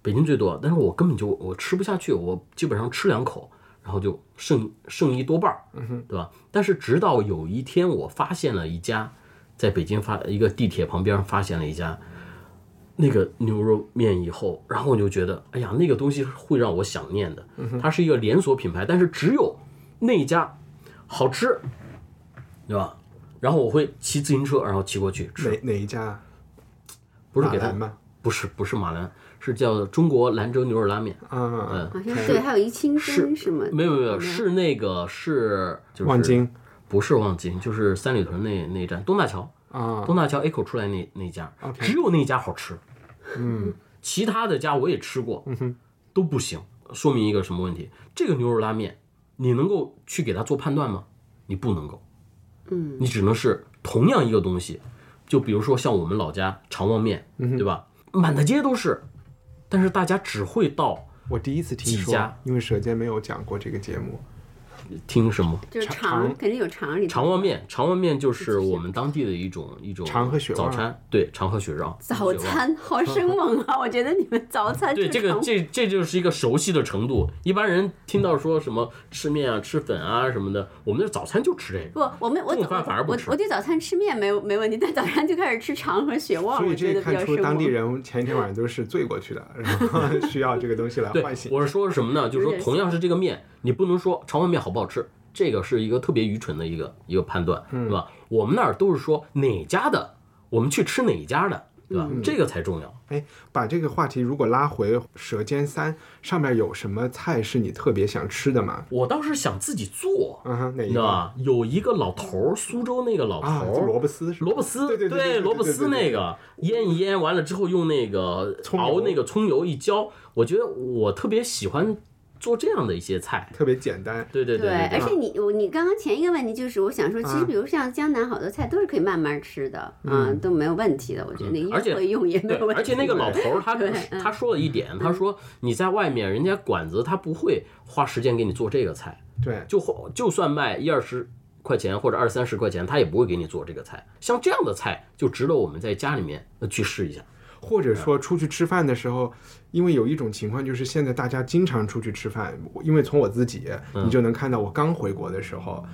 Speaker 2: 北京最多，但是我根本就我吃不下去，我基本上吃两口，然后就剩剩一多半儿，对吧？但是直到有一天，我发现了一家，在北京发一个地铁旁边发现了一家。那个牛肉面以后，然后我就觉得，哎呀，那个东西会让我想念的。它是一个连锁品牌，但是只有那一家好吃，对吧？然后我会骑自行车，然后骑过去吃，
Speaker 1: 哪哪一家？
Speaker 2: 不是给他
Speaker 1: 马兰吗？
Speaker 2: 不是不是马兰，是叫中国兰州牛肉拉面。
Speaker 1: 嗯，
Speaker 3: 好像对，还有一清真是吗？
Speaker 2: 没有没有没有，是那个是就是
Speaker 1: 望京
Speaker 2: 不是望京，就是三里屯那那一站东大桥，
Speaker 1: 啊，
Speaker 2: 东大桥 A 口出来那那家只有那家好吃。
Speaker 1: 嗯，
Speaker 2: 其他的家我也吃过，都不行，说明一个什么问题？这个牛肉拉面，你能够去给它做判断吗？你不能够，
Speaker 3: 嗯，
Speaker 2: 你只能是同样一个东西，就比如说像我们老家长旺面，对吧？满大街都是，但是大家只会到
Speaker 1: 我第一次听说因为舌尖没有讲过这个节目。
Speaker 2: 听什么
Speaker 3: 就是
Speaker 1: 肠
Speaker 3: 肠肯定有肠里头
Speaker 2: 长旺面，肠旺面就是我们当地的一种一种
Speaker 1: 肠和血旺
Speaker 2: 早餐，对，肠和血旺。
Speaker 3: 早餐好生 [LAUGHS] 猛啊！我觉得你们早餐
Speaker 2: 对，这个这这就是一个熟悉的程度。一般人听到说什么吃面啊、吃粉啊什么的，我们的早餐就吃这个。
Speaker 3: 不，我们我
Speaker 2: 中
Speaker 3: 早
Speaker 2: 饭反而不吃
Speaker 3: 我我对早餐吃面没有没问题，但早餐就开始吃肠和血旺，
Speaker 1: 所以
Speaker 3: 我觉
Speaker 1: 这看出
Speaker 3: 得比较生猛。
Speaker 1: 当地人前一天晚上都是醉过去的，然后 [LAUGHS] 需要这个东西来唤，醒。
Speaker 2: 我是说什么呢？就是说同样是这个面，你不能说长旺面好不好吃，这个是一个特别愚蠢的一个一个判断，
Speaker 1: 嗯
Speaker 2: 对吧？我们那儿都是说哪家的，我们去吃哪家的，对吧？这个才重要。
Speaker 1: 哎，把这个话题如果拉回《舌尖三》上面有什么菜是你特别想吃的吗？
Speaker 2: 我倒是想自己做，
Speaker 1: 嗯哼，哪一个？
Speaker 2: 有一个老头儿，苏州那个老
Speaker 1: 啊，
Speaker 2: 头儿，
Speaker 1: 萝卜丝是吧
Speaker 2: 萝卜丝，
Speaker 1: 对对对对对
Speaker 2: 萝卜丝那个腌一腌，完了之后用那个熬那个葱油一浇，我觉得我特别喜欢做这样的一些菜。
Speaker 1: 特别简单。
Speaker 2: 对对对
Speaker 3: 而
Speaker 2: 对，
Speaker 3: 且你我你刚刚前一个问题就是，我想说，其实
Speaker 1: 啊
Speaker 3: 比如像江南好多菜都是可以慢慢吃的，啊，都没有问题的。我觉得那
Speaker 2: 而且
Speaker 3: 个会用也没
Speaker 2: 对
Speaker 3: 有问，题。
Speaker 2: 而且那个老头儿他他说了一点，他说你在外面人家馆子他不会花时间给你做这个菜，
Speaker 1: 对，
Speaker 2: 就花就算卖一二十块钱或者二三十块钱，他也不会给你做这个菜。像这样的菜就值得我们在家里面呃去试一下。
Speaker 1: 或者说出去吃饭的时候，因为有一种情况就是现在大家经常出去吃饭，因为从我自己，
Speaker 2: 嗯
Speaker 1: 你就能看到我刚回国的时候。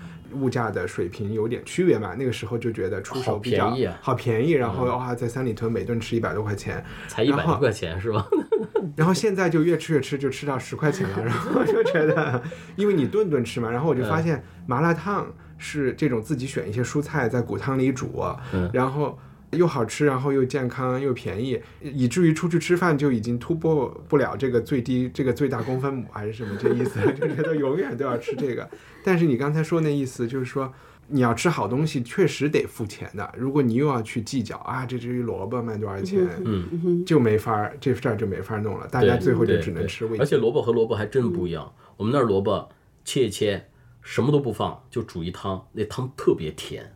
Speaker 1: 物价的水平有点区别嘛，那个时候就觉得出手比较
Speaker 2: 好便宜啊
Speaker 1: 好便宜，然后哇，在三里屯每顿吃一百多块钱，
Speaker 2: 才一百多块钱是吧？[LAUGHS]
Speaker 1: 然后现在就越吃越吃，就吃到十块钱了，[LAUGHS] 然后就觉得，因为你顿顿吃嘛，然后我就发现麻辣烫是这种自己选一些蔬菜在骨汤里煮，然后又好吃，然后又健康又便宜，以至于出去吃饭就已经突破不了这个最低这个最大公分母还是什么这意思，[LAUGHS] 就觉得永远都要吃这个。但是你刚才说那意思就是说。你要吃好东西，确实得付钱的。如果你又要去计较啊，这只萝卜卖多少钱，
Speaker 2: 嗯，
Speaker 1: 就没法儿，这事儿就没法儿弄了。大家最后就只能吃味
Speaker 2: 而且萝卜和萝卜还真不一样。我们那儿萝卜切一切，什么都不放，就煮一汤，那汤特别甜。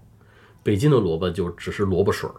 Speaker 2: 北京的萝卜就只是萝卜水儿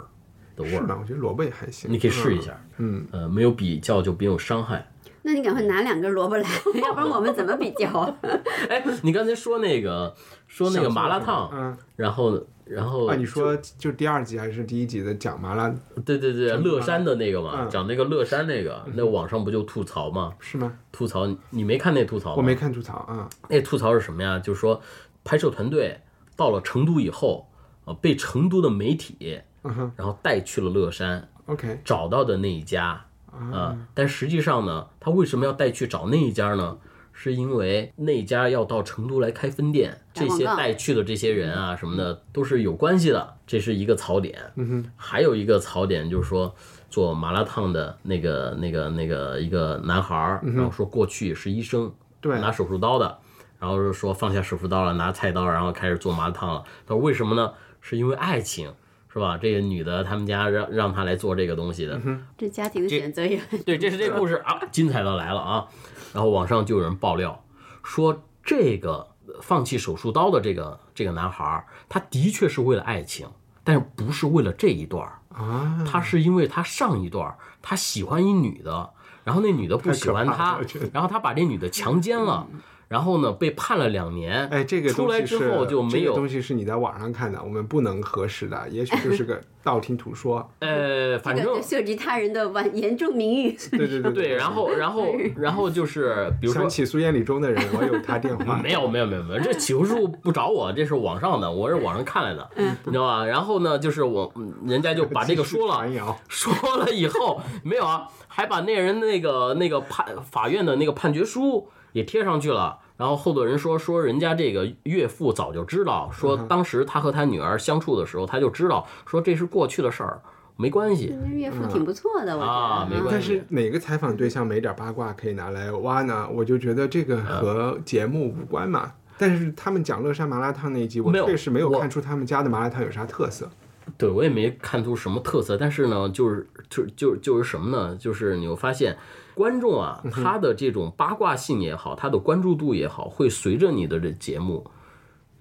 Speaker 2: 的味儿，
Speaker 1: 是吗？我觉得萝卜也还行。
Speaker 2: 你可以试一下。
Speaker 1: 嗯，
Speaker 2: 呃，没有比较就没有伤害。
Speaker 3: 那你赶快拿两根萝卜来，[LAUGHS] 要不然我们怎么比较啊？[LAUGHS]
Speaker 2: 哎，你刚才说那个说那个麻辣烫，
Speaker 1: 嗯，
Speaker 2: 然后然后
Speaker 1: 啊，你说就第二集还是第一集的讲麻辣
Speaker 2: 对对对，
Speaker 1: 讲
Speaker 2: 乐山的那个嘛，
Speaker 1: 嗯
Speaker 2: 讲那个乐山那个，那网上不就吐槽吗？
Speaker 1: 是吗？
Speaker 2: 吐槽你没看那吐槽吗？
Speaker 1: 我没看吐槽啊。
Speaker 2: 那吐槽是什么呀？就是说，拍摄团队到了成都以后，啊，被成都的媒体，
Speaker 1: 嗯
Speaker 2: 然后带去了乐山
Speaker 1: ，，OK，
Speaker 2: 找到的那一家，啊，但实际上呢，他为什么要带去找那一家呢？是因为那家要到成都来开分店，这些带去的这些人啊什么的都是有关系的，这是一个槽点。嗯哼，还有一个槽点就是说，做麻辣烫的那个那个那个一个男孩儿，然后说过去是医生，
Speaker 1: 对
Speaker 2: 拿手术刀的，然后是说放下手术刀了，拿菜刀，然后开始做麻辣烫了。他说为什么呢？是因为爱情，是吧？这个女的他们家让让他来做这个东西的，
Speaker 3: 这家庭的选择也很
Speaker 2: 对，这是这故事 [LAUGHS] 啊，精彩的来了啊！然后网上就有人爆料说，这个放弃手术刀的这个这个男孩儿，他的确是为了爱情，但是不是为了这一段儿，
Speaker 1: 啊，
Speaker 2: 他是因为他上一段儿他喜欢一女的，然后那女的不喜欢他然后他把这女的强奸了，然后呢被判了两年，
Speaker 1: 哎，这个
Speaker 2: 出来之
Speaker 1: 东西是
Speaker 2: 后就没有
Speaker 1: 这个东西是你在网上看的，我们不能核实的，也许就是个 [LAUGHS] 道听途说。
Speaker 2: 呃，反正
Speaker 3: 涉及他人的完严重名誉。
Speaker 1: 对对对
Speaker 2: 对，然后然后然后就是比如说
Speaker 1: 想起诉艳里中的人，我有他电话。[LAUGHS]
Speaker 2: 没有没有没有没有，这起诉书不找我，这是网上的，我是网上看来的，你知道吧？然后呢，就是我嗯人家就把这个说了说了以后没有啊，还把那人那个那个判法院的那个判决书也贴上去了。然后后头人说说人家这个岳父早就知道，说当时他和他女儿相处的时候他就知道，说这是过去的事儿，没关系。
Speaker 3: 岳父挺不错的，我觉得。嗯
Speaker 2: 啊没关系
Speaker 1: 但是哪个采访对象没点八卦可以拿来挖呢？我就觉得这个和节目无关嘛。但是他们讲乐山麻辣烫那一集，我
Speaker 2: 没有
Speaker 1: 确实没有看出他们家的麻辣烫有啥特色。
Speaker 2: 对我也没看出什么特色，但是呢，就是就就就是什么呢？就是你会发现，观众啊，他的这种八卦性也好，他的关注度也好，会随着你的这节目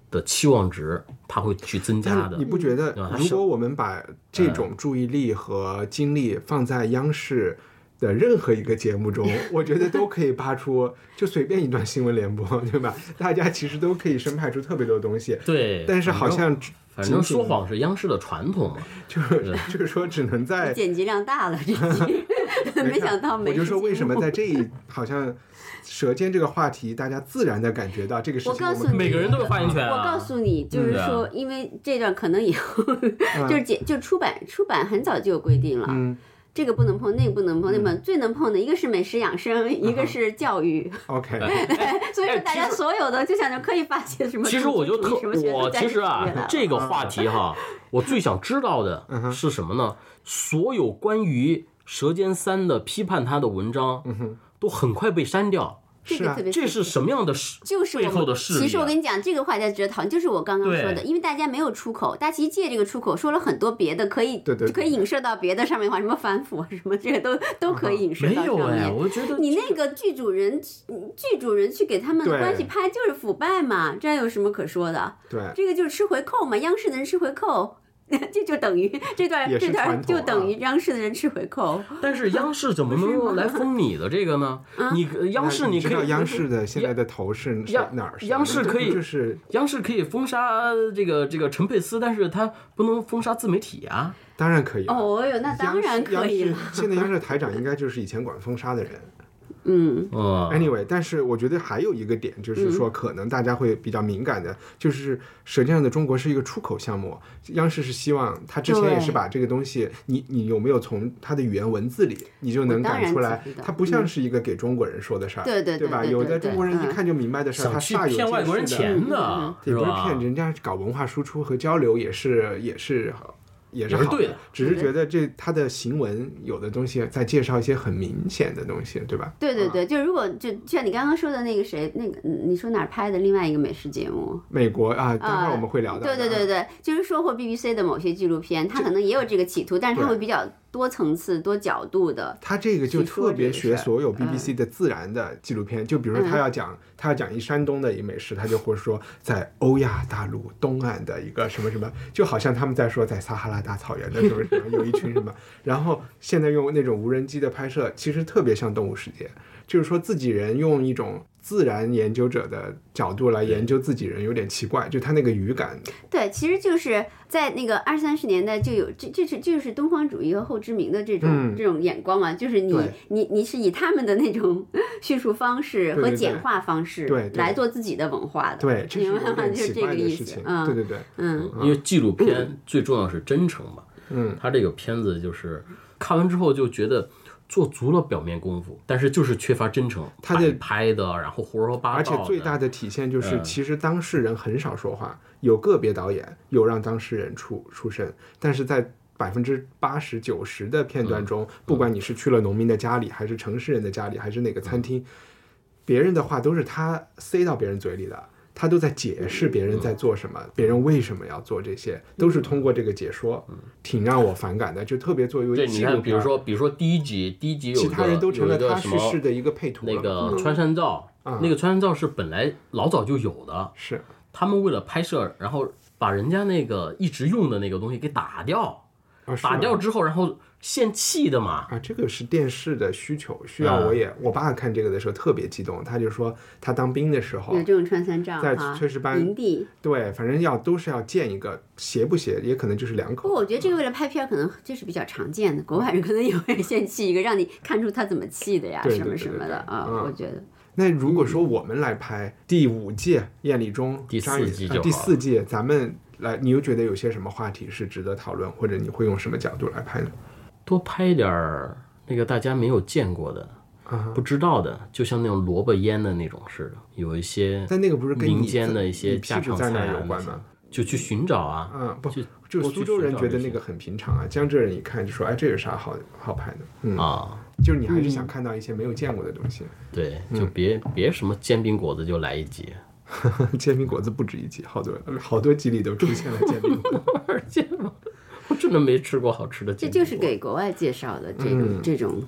Speaker 2: 的期望值，他会去增加的
Speaker 1: 你。不觉得如果我们把这种注意力和精力放在央视的任何一个节目中，我觉得都可以扒出，就随便一段新闻联播，对吧？大家其实都可以生派出特别多东西。
Speaker 2: 对，
Speaker 1: 但是好像
Speaker 2: 反正说谎是央视的传统嘛。[LAUGHS]
Speaker 1: 就是就是说，只能在 [LAUGHS]
Speaker 3: 剪辑量大了，这集 [LAUGHS] 没想到没
Speaker 1: 我就说为什么在这一好像舌尖这个话题，大家自然的感觉到这个事情
Speaker 3: 我告诉你
Speaker 2: 每个人都有发言权啊。
Speaker 3: 我告诉你，就是说，因为这段可能以后就是剪就出版出版很早就有规定了，
Speaker 1: 嗯，
Speaker 3: 这个不能碰，那个不能碰，那么最能碰的一个是美食养生，一个是教育。
Speaker 1: OK，[LAUGHS]
Speaker 3: 所以说大家所有的就想着可以发泄什么
Speaker 2: 其实我就特
Speaker 3: 什么学
Speaker 2: 我其实啊，这个话题哈，我最想知道的是什么呢？所有关于《舌尖三》的批判他的文章，都很快被删掉。
Speaker 1: 是啊
Speaker 3: 这个特别
Speaker 2: 这是什么样的事？背
Speaker 3: 就是我们
Speaker 2: 后的势力啊
Speaker 3: 其实我跟你讲，这个话题值得讨论，就是我刚刚说的，因为大家没有出口，大家其实借这个出口说了很多别的，可以
Speaker 1: 对对对
Speaker 3: 可以影射到别的上面话，什么反腐啊，什么这个都都可以影射到上
Speaker 2: 有哎，
Speaker 3: 面。
Speaker 2: 我觉得
Speaker 3: 你那个剧主人，剧主人去给他们的关系拍就是腐败嘛，这有什么可说的？
Speaker 1: 对，
Speaker 3: 这个就是吃回扣嘛，央视的人吃回扣，[LAUGHS] 这就等于 [LAUGHS] 这段这段就等于央视的人吃回扣。
Speaker 2: 但是央视怎么能 [LAUGHS] 来封你的这个呢？你央视
Speaker 1: 你知道
Speaker 2: 可以
Speaker 1: 央视的现在的头是是
Speaker 2: 央
Speaker 1: 哪儿？
Speaker 2: 央视可以
Speaker 1: 就是
Speaker 2: 央视可以封杀这个这个陈佩斯，但是他不能封杀自媒体啊。
Speaker 1: 当然可以了。
Speaker 3: 哦哟，那当然可以了
Speaker 1: 现在央视台长应该就是以前管封杀的人。
Speaker 3: 嗯，
Speaker 2: 嗯
Speaker 1: ，Anyway，但是我觉得还有一个点，就是说可能大家会比较敏感的，就是《舌尖上的中国》是一个出口项目，央视是希望他之前也是把这个东西，你你有没有从他的语言文字里，你就能感出来
Speaker 3: 知道，
Speaker 1: 它不像是一个给中国人说的事儿，
Speaker 3: 对对对
Speaker 1: 吧？有的中国人一
Speaker 3: 嗯。
Speaker 1: 看就明白的事儿，他
Speaker 2: 想去
Speaker 1: 煞有
Speaker 2: 骗外国人
Speaker 1: 介事的
Speaker 2: 钱呢，
Speaker 1: 也不是？骗人家搞文化输出和交流也是也是也是好
Speaker 2: 也是对的
Speaker 1: 只是觉得这他的行文有的东西在介绍一些很明显的东西，对吧？
Speaker 3: 对对对，就如果就就像你刚刚说的那个谁，那个嗯你说哪儿拍的另外一个美食节目？
Speaker 1: 美国啊，等会儿我们会聊到的。
Speaker 3: 对对对对，就是说或 BBC 的某些纪录片，它可能也有这个企图，但是它会比较多层次、多角度的。
Speaker 1: 他这个就特别学所有
Speaker 3: 嗯
Speaker 1: BBC 的自然的纪录片，就比如说他要讲他要讲一山东的一美食，他就会说在欧亚大陆东岸的一个什么什么，就好像他们在说在撒哈拉大草原的什么什么有一群什么，然后现在用那种无人机的拍摄，其实特别像动物世界，就是说自己人用一种。自然研究者的角度来研究自己人有点奇怪，就他那个语感，
Speaker 3: 对，其实就是在那个二三十年代就有这这是就是东方主义和后殖民的这种、
Speaker 1: 嗯。
Speaker 3: 这种眼光嘛，就是你你你是以他们的那种 [LAUGHS] 叙述方式和简化方式
Speaker 1: 对对。
Speaker 3: 来做自己的文化的，
Speaker 1: 对，这是
Speaker 3: 明白吗？就是这个意。思。嗯，
Speaker 1: 对对对，
Speaker 3: 嗯，
Speaker 2: 因为纪录片最重要是真诚嘛。
Speaker 1: 嗯，
Speaker 2: 他这个片子就是看完之后就觉得做足了表面功夫，但是就是缺乏真诚。
Speaker 1: 他的
Speaker 2: 拍的，然后胡说八道
Speaker 1: 而，且最大的体现就是，
Speaker 2: 嗯
Speaker 1: 其实当事人很少说话，有个别导演有让当事人出出声，但是在百分之八十九十的片段中，不管你是去了农民的家里，还是城市人的家里，还是哪个餐厅，别人的话都是他塞到别人嘴里的。他都在解释别人在做什么，别人为什么要做这些，都是通过这个解说，挺让我反感的。就特别作为
Speaker 2: 对，你看，比如说，比如说第一集，第一集有
Speaker 1: 其他人都成了他
Speaker 2: 有一个什么
Speaker 1: 叙事的一个配图了。
Speaker 2: 那个穿山照，那个穿山照是本来老早就有的，
Speaker 1: 是。
Speaker 2: 他们为了拍摄，然后把人家那个一直用的那个东西给打掉，
Speaker 1: 啊，
Speaker 2: 打掉之后，然后现气的嘛。
Speaker 1: 啊，这个是电视的需求，需要我也，我爸看这个的时候特别激动，他就说他当兵的时候
Speaker 3: 有，这种穿山杖
Speaker 1: 在炊事班
Speaker 3: 营地。
Speaker 1: 对，反正要都是要建一个，邪不邪也可能就是两口。
Speaker 3: 不我觉得这个为了拍片，可能这是比较常见的。国外人可能也会先气一个，让你看出他怎么气的呀，什么什么的啊。
Speaker 1: 嗯
Speaker 3: 我觉得
Speaker 1: 那如果说我们来拍第五届艳丽中
Speaker 2: 第四
Speaker 1: 第四届，咱们来，你又觉得有些什么话题是值得讨论，或者你会用什么角度来拍呢？
Speaker 2: 多拍一点儿那个大家没有见过的、
Speaker 1: 啊
Speaker 2: 不知道的，就像那种萝卜腌的那种似的，有一些
Speaker 1: 但那个不是跟
Speaker 2: 民间的一些
Speaker 1: 屁
Speaker 2: 家常菜
Speaker 1: 有关吗？
Speaker 2: 就去寻找啊。
Speaker 1: 嗯，不
Speaker 2: 就，
Speaker 1: 苏州人觉得那个很平常啊，江浙人一看就说，哎，这有啥好好拍的？嗯，
Speaker 2: 啊，
Speaker 1: 就是你还是想看到一些没有见过的东西。
Speaker 2: 对，就
Speaker 1: 嗯
Speaker 2: 别别什么煎饼果子就来一集，[LAUGHS]
Speaker 1: 煎饼果子不止一集，好多好多集里都出现了煎饼果子。[LAUGHS]
Speaker 2: 我真的没吃过好吃的
Speaker 3: 这
Speaker 2: 煎饼果子。
Speaker 3: 就是给国外介绍的这种、这种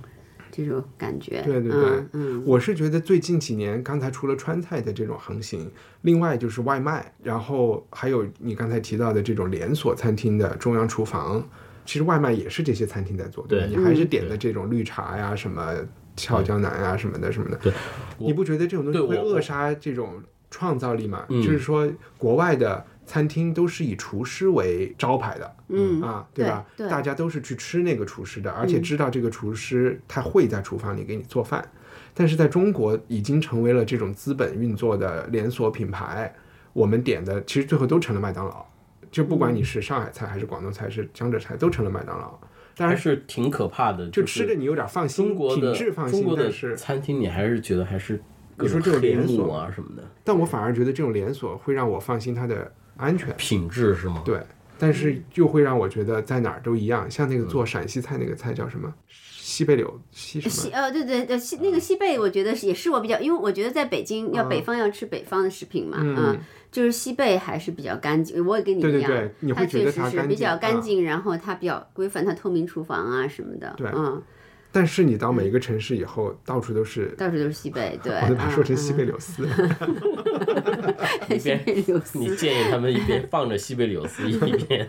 Speaker 3: 这种感觉。
Speaker 1: 嗯对对对
Speaker 3: 嗯嗯，
Speaker 1: 我是觉得最近几年，刚才除了川菜的这种横行，另外就是外卖，然后还有你刚才提到的这种连锁餐厅的中央厨房，其实外卖也是这些餐厅在做，吧？
Speaker 2: 对
Speaker 1: 你还是点的这种绿茶呀、什么俏江南呀、什么的什么的。
Speaker 2: 对，
Speaker 1: 你不觉得这种东西会扼杀这种创造力吗？
Speaker 2: 嗯
Speaker 1: 就是说，国外的餐厅都是以厨师为招牌的，
Speaker 3: 嗯。
Speaker 1: 啊，对吧？
Speaker 3: 对。对
Speaker 1: 大家都是去吃那个厨师的，而且知道这个厨师他会在厨房里给你做饭。但是在中国已经成为了这种资本运作的连锁品牌，我们点的其实最后都成了麦当劳，就不管你是上海菜还是广东菜，是江浙菜，都成了麦当劳。
Speaker 2: 还
Speaker 1: 当然是
Speaker 2: 是挺可怕的，
Speaker 1: 就吃着你有点放心，
Speaker 2: 中国的
Speaker 1: 品质放心
Speaker 2: 中，国的
Speaker 1: 但是
Speaker 2: 餐厅，你还是觉得还是各
Speaker 1: 你说这种连锁
Speaker 2: 幕啊什么的，
Speaker 1: 但我反而觉得这种连锁会让我放心它的安全。
Speaker 2: 品质是吗？
Speaker 1: 对，但是就会让我觉得在哪儿都一样。像那个做陕西菜那个菜叫什么？西贝柳西什么？
Speaker 3: 西呃对对对西那个西贝，我觉得也是我比较，因为我觉得在北京要北方要吃北方的食品嘛，嗯，就是西贝还是比较干净。我也跟你
Speaker 1: 对对
Speaker 3: 一样，
Speaker 1: 对你会
Speaker 3: 它
Speaker 1: 觉得它干
Speaker 3: 确实是比较干净，然后它比较规范，它透明厨房啊什么的，
Speaker 1: 对
Speaker 3: 嗯，
Speaker 1: 但是你到每一个城市以后，到处都是，
Speaker 3: 到处都是西贝，对，[LAUGHS]
Speaker 1: 我都把它说成
Speaker 3: 嗯
Speaker 1: 西贝柳丝。[LAUGHS] [LAUGHS]
Speaker 2: 一
Speaker 3: 西贝
Speaker 2: 边
Speaker 3: 柳
Speaker 2: 你。建议他们一边放着西贝柳丝，一边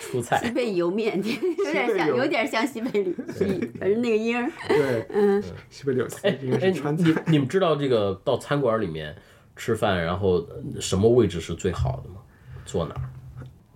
Speaker 2: 出菜
Speaker 3: 西
Speaker 2: 菜。
Speaker 3: 贝莜面有点像，有点像西贝柳丝，反正那个音儿。
Speaker 1: 对，
Speaker 3: 嗯
Speaker 1: 西贝柳丝应该
Speaker 2: 哎，
Speaker 1: 是川
Speaker 2: 你
Speaker 1: 菜。
Speaker 2: 你们知道这个到餐馆里面吃饭，然后呃什么位置是最好的吗？坐哪儿？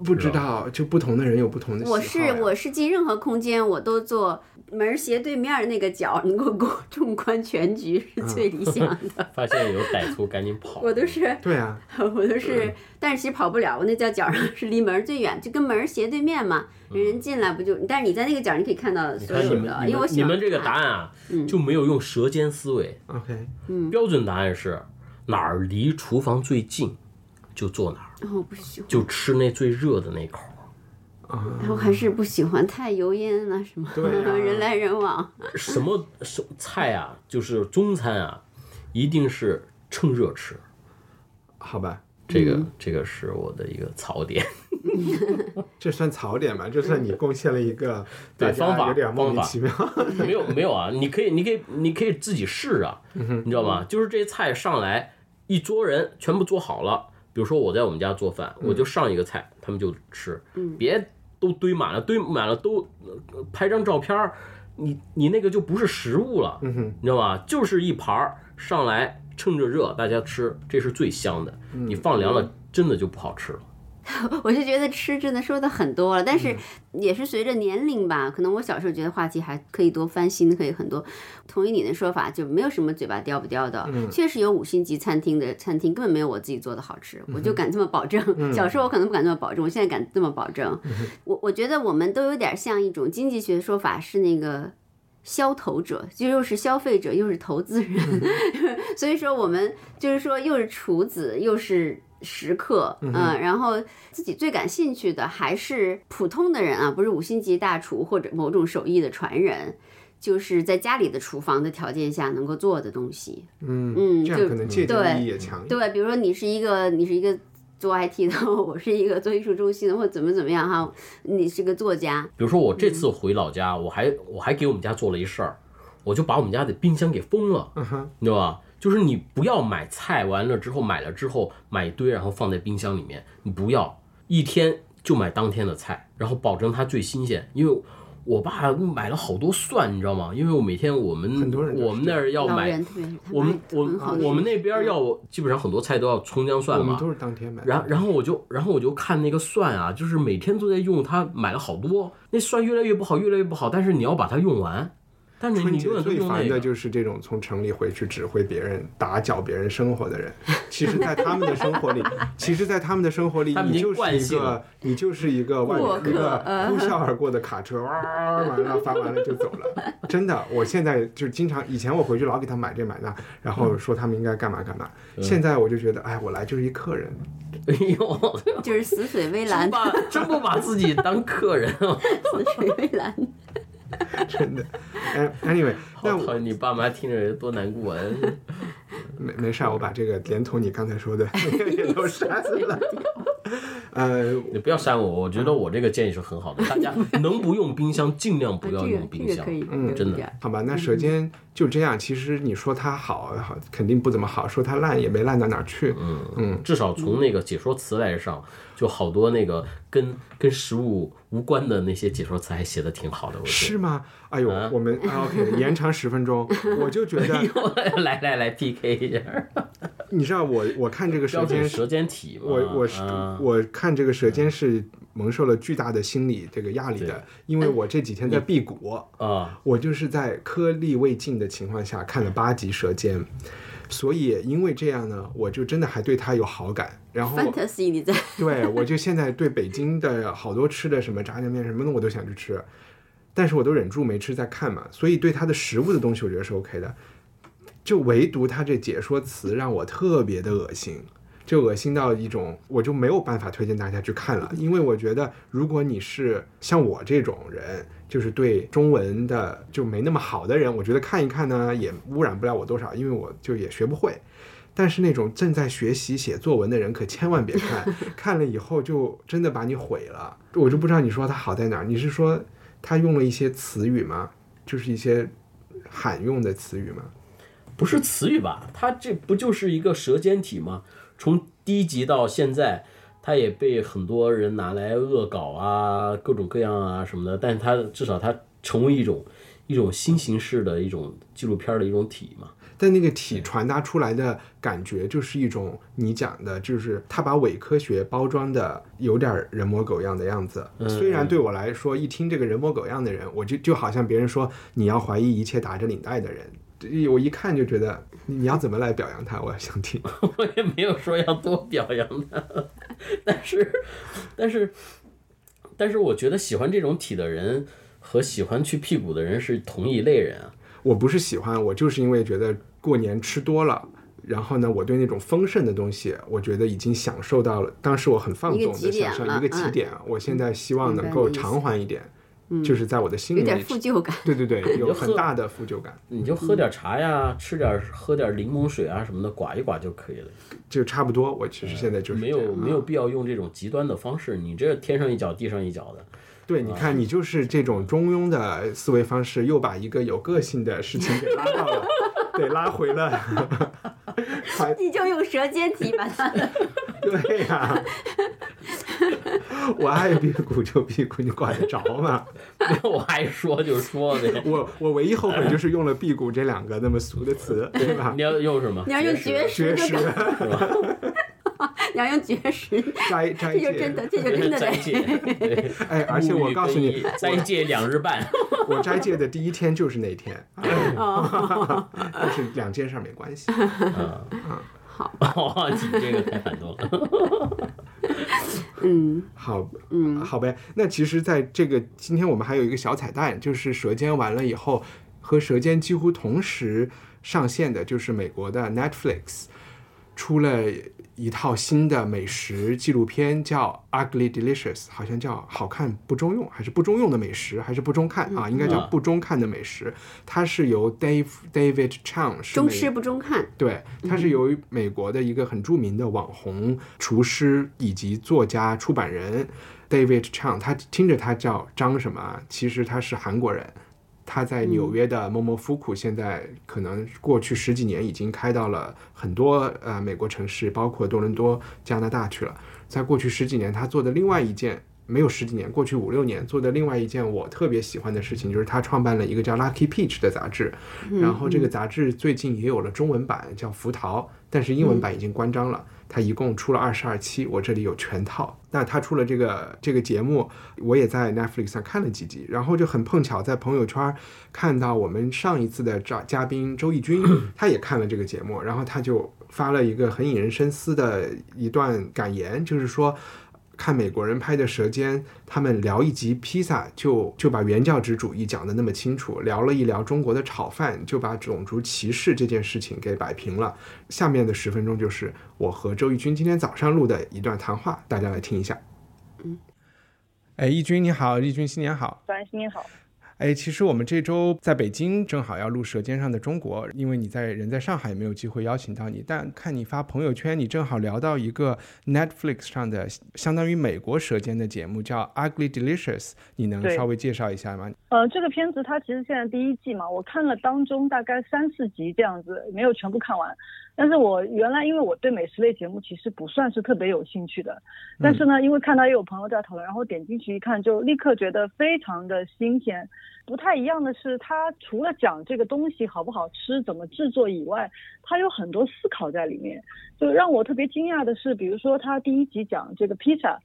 Speaker 1: 不知道，就不同的人有不同的
Speaker 3: 我。是我是进任何空间，我都坐门儿斜对面儿那个角，能够够纵观全局是最理想的。[LAUGHS]
Speaker 2: 发现有歹徒赶紧跑。
Speaker 3: 我都是
Speaker 1: 对啊，[LAUGHS]
Speaker 3: 我都是，但是其实跑不了，我那叫角上是离门儿最远，就跟门儿斜对面嘛，人进来不就？但是你在那个角儿你可以看到所有的，
Speaker 2: 你
Speaker 3: 因为我喜欢
Speaker 2: 们你们这个答案啊，就没有用舌尖思维。
Speaker 1: OK，
Speaker 2: 标准答案是哪儿离厨房最近就坐哪儿，
Speaker 3: 然后不喜欢，
Speaker 2: 就吃那最热的那口儿。
Speaker 3: 然后还是不喜欢太油烟啊什么，
Speaker 1: 对呀
Speaker 3: 人来人往。
Speaker 2: 什么什么菜啊，就是中餐啊，一定是趁热吃。
Speaker 1: 好吧，
Speaker 2: 这个这个是我的一个槽点。[LAUGHS]
Speaker 1: 这算槽点吧？这算你贡献了一个
Speaker 2: 对方法
Speaker 1: 有点莫名
Speaker 2: 方法
Speaker 1: 其妙。[LAUGHS]
Speaker 2: 没有没有啊，你可以你可以你可以自己试啊，你知道吗？就是这菜上来，一桌人全部做好了，比如说我在我们家做饭，我就上一个菜，他们就吃，别都堆满了，堆满了都呃拍张照片儿，你你那个就不是食物了，你知道吧？就是一盘儿上来趁着热大家吃，这是最香的，你放凉了真的就不好吃了。[LAUGHS]
Speaker 3: 我就觉得吃真的说的很多了，但
Speaker 1: 嗯
Speaker 3: 是也是随着年龄吧，可能我小时候觉得话题还可以多翻新，可以很多。同意你的说法，就没有什么嘴巴叼不叼的，
Speaker 1: 嗯
Speaker 3: 确实有五星级餐厅的餐厅根本没有我自己做的好吃，
Speaker 1: 嗯
Speaker 3: 我就敢这么保证。小时候我可能不敢这么保证，我现在敢这么保证。
Speaker 1: 嗯
Speaker 3: 我我觉得我们都有点像一种经济学说法是那个。消投者就又是消费者又是投资人，[LAUGHS] 所以说我们就是说又是厨子又是食客，嗯、然后自己最感兴趣的还是普通的人啊，不是五星级大厨或者某种手艺的传人，就是在家里的厨房的条件下能够做的东西。
Speaker 1: 嗯
Speaker 3: 嗯就
Speaker 1: 这样可能借鉴
Speaker 3: 对
Speaker 1: 意义也强。
Speaker 3: 对，比如说你是一个你是一个做 IT 的，[LAUGHS] 我是一个做艺术中心的，或者怎么怎么样哈，你是个作家，
Speaker 2: 比如说我这次回老家，我还我还给我们家做了一事儿，我就把我们家的冰箱给封了，你知道吧？就是你不要买菜，完了之后买了之后买一堆，然后放在冰箱里面，你不要一天就买当天的菜，然后保证它最新鲜。因为我爸买了好多蒜，你知道吗？因为我每天我们我们那儿要买我们我我们那边要基本上很多菜都要葱姜蒜嘛，
Speaker 1: 我们都是当天买的。
Speaker 2: 然然后我就然后我就看那个蒜啊，就是每天都在用，他买了好多，那蒜越来越不好，越来越不好，但是你要把它用完，但是
Speaker 1: 春节最。烦的就是这种从城里回去指挥别人、打搅别人生活的人。其实，[LAUGHS] 在他们的生活里，其实，在他们的生活里，你就是一个你就是一个外一个
Speaker 3: 呃
Speaker 1: 呼啸而过的卡车，哇，完了发完了就走了。真的，我现在就经常，以前我回去老给他买这买那，然后说他们应该干嘛干嘛。现在我就觉得，哎，我来就是一客人。
Speaker 2: 哎呦，[LAUGHS]
Speaker 3: 就是死水微澜
Speaker 2: 真，把真不把自己当客人啊！[LAUGHS]
Speaker 3: 死水微澜。[LAUGHS]
Speaker 1: 真的。哎，anyway，那我
Speaker 2: 好讨厌，你爸妈听着多难过啊！[LAUGHS]
Speaker 1: 没没事儿，我把这个连同你刚才说的那 [LAUGHS] 个也都删了。呃，
Speaker 2: 你不要删我，我觉得我这个建议是很好的，大家能不用冰箱尽量不要用冰箱
Speaker 1: 嗯
Speaker 2: 真的
Speaker 1: 好吧，那舌尖就这样。其实你说它好，好肯定不怎么好；说它烂，也没烂到哪儿去。嗯嗯，
Speaker 2: 至少从那个解说词来上，就好多那个跟跟食物无关的那些解说词还写的挺好的，我
Speaker 1: 是吗？哎呦，我们啊 [LAUGHS] OK，延长十分钟，我就觉得，[LAUGHS]
Speaker 2: 得。来来来 PK 一下，
Speaker 1: 你知道我我看这个舌尖
Speaker 2: 舌尖体。
Speaker 1: 我我是
Speaker 2: 啊
Speaker 1: 我看这个舌尖是蒙受了巨大的心理这个压力的，因为我这几天在辟谷。
Speaker 2: 啊，
Speaker 1: 我就是在颗粒未尽的情况下看了八集《舌尖》，所以因为这样呢，我就真的还对他有好感。然后
Speaker 3: ，fantasy 你在
Speaker 1: 对我就现在对北京的好多吃的什么炸酱面什么的我都想去吃，但是我都忍住没吃在看嘛，所以对他的食物的东西我觉得是 OK 的，就唯独他这解说词让我特别的恶心。就恶心到一种，我就没有办法推荐大家去看了，因为我觉得，如果你是像我这种人，就是对中文的就没那么好的人，我觉得看一看呢，也污染不了我多少，因为我就也学不会。但是那种正在学习写作文的人，可千万别看，[LAUGHS] 看了以后就真的把你毁了。我就不知道你说它好在哪儿，你是说他用了一些词语吗？就是一些罕用的词语吗？
Speaker 2: 不是词语吧？它这不就是一个舌尖体吗？从第一集到现在，他也被很多人拿来恶搞啊，各种各样啊什么的。但是它至少他成为一种一种新形式的一种纪录片的一种体嘛。
Speaker 1: 但那个体传达出来的感觉，就是一种你讲的，就是他把伪科学包装的有点人模狗样的样子。虽然对我来说，一听这个人模狗样的人，我就就好像别人说你要怀疑一切打着领带的人。我一看就觉得你要怎么来表扬他，我想听。[LAUGHS]
Speaker 2: 我也没有说要多表扬他，但是，但是，但是，我觉得喜欢这种体的人和喜欢去屁股的人是同一类人啊。
Speaker 1: 我不是喜欢，我就是因为觉得过年吃多了，然后呢，我对那种丰盛的东西，我觉得已经享受到了。当时我很放纵的享受一个起点，我现在希望能够偿还一点。就是在我的心里
Speaker 3: 有点负疚感，
Speaker 1: 对对对，[LAUGHS] 有很大的负疚感。
Speaker 2: 你就喝点茶呀，吃点喝点柠檬水啊什么的，刮一刮就可以了，
Speaker 1: 就差不多。我其实现在就是
Speaker 2: 没有没有必要用这种极端的方式，你这天上一脚地上一脚的。
Speaker 1: 对，你看你就是这种中庸的思维方式，又把一个有个性的事情给拉到了，对，拉回了。
Speaker 3: 你就用舌尖体把它。
Speaker 1: 对呀。[LAUGHS] 我爱辟谷就辟谷，你管得着吗？[LAUGHS]
Speaker 2: 我爱说就说呗。[LAUGHS]
Speaker 1: 我我唯一后悔就是用了辟谷这两个那么俗的词，对吧？
Speaker 2: 你要用什么？
Speaker 3: 你要用绝
Speaker 1: 食，
Speaker 3: 是
Speaker 1: 吧？[LAUGHS]
Speaker 3: 你要用绝食，
Speaker 1: 斋斋
Speaker 3: 戒，这就真的，这就真的
Speaker 2: 斋戒。
Speaker 1: 哎，而且我告诉你，
Speaker 2: 斋戒两日半。
Speaker 1: 我斋戒的第一天就是那天，但是两件事没关系。
Speaker 2: 嗯
Speaker 3: 嗯。好，
Speaker 2: 你这个太反动了。
Speaker 3: 嗯，
Speaker 1: 好，
Speaker 3: 嗯，
Speaker 1: 好呗。那其实，在这个今天我们还有一个小彩蛋，就是《舌尖》完了以后，和《舌尖》几乎同时上线的，就是美国的 Netflix 出了。一套新的美食纪录片叫《Ugly Delicious》，好像叫好看不中用，还是不中用的美食，还是不中看啊？应该叫不中看的美食。它是由 Dave David Chang 是
Speaker 3: 中吃不中看，
Speaker 1: 对，它是由美国的一个很著名的网红厨师以及作家、出版人 David Chang。他听着他叫张什么，其实他是韩国人。他在纽约的某某夫库，现在可能过去十几年已经开到了很多呃美国城市，包括多伦多、加拿大去了。在过去十几年，他做的另外一件没有十几年，过去五六年做的另外一件我特别喜欢的事情，就是他创办了一个叫 Lucky Peach 的杂志。然后这个杂志最近也有了中文版，叫福桃，但是英文版已经关张了。他一共出了二十二期，我这里有全套。那他出了这个这个节目，我也在 Netflix 上看了几集，然后就很碰巧在朋友圈看到我们上一次的嘉嘉宾周轶君，[CLEARS THROAT] 他也看了这个节目，然后他就发了一个很引人深思的一段感言，就是说。看美国人拍的《舌尖》，他们聊一集披萨，就就把原教旨主义讲得那么清楚；聊了一聊中国的炒饭，就把种族歧视这件事情给摆平了。下面的十分钟就是我和周轶君今天早上录的一段谈话，大家来听一下。嗯，哎，轶君你好，轶君新年好，
Speaker 4: 早安，新年好。
Speaker 1: 哎，其实我们这周在北京，正好要录《舌尖上的中国》，因为你在人在上海，没有机会邀请到你。但看你发朋友圈，你正好聊到一个 Netflix 上的相当于美国《舌尖》的节目，叫《Ugly Delicious》，你能稍微介绍一下吗？
Speaker 4: 呃，这个片子它其实现在第一季嘛，我看了当中大概三四集这样子，没有全部看完。但是我原来因为我对美食类节目其实不算是特别有兴趣的，但是呢，因为看到也有朋友在讨论，然后点进去一看，就立刻觉得非常的新鲜。不太一样的是，它除了讲这个东西好不好吃、怎么制作以外，它有很多思考在里面。就让我特别惊讶的是，比如说他第一集讲这个披萨，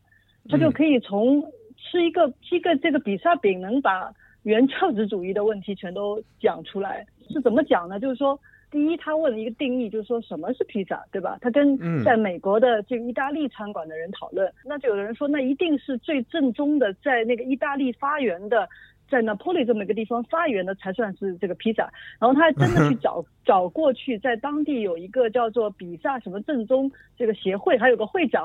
Speaker 4: 他就可以从吃一个披个这个比萨饼，能把原教旨主义的问题全都讲出来。是怎么讲呢？就是说。第一，他问了一个定义，就是说什么是披萨，对吧？他跟在美国的这个意大利餐馆的人讨论，那就有人说，那一定是最正宗的，在那个意大利发源的。在 Napoli 这么一个地方发源的才算是这个披萨。然后他还真的去 [LAUGHS] 找找过去，在当地有一个叫做比萨什么正宗这个协会，还有个会长，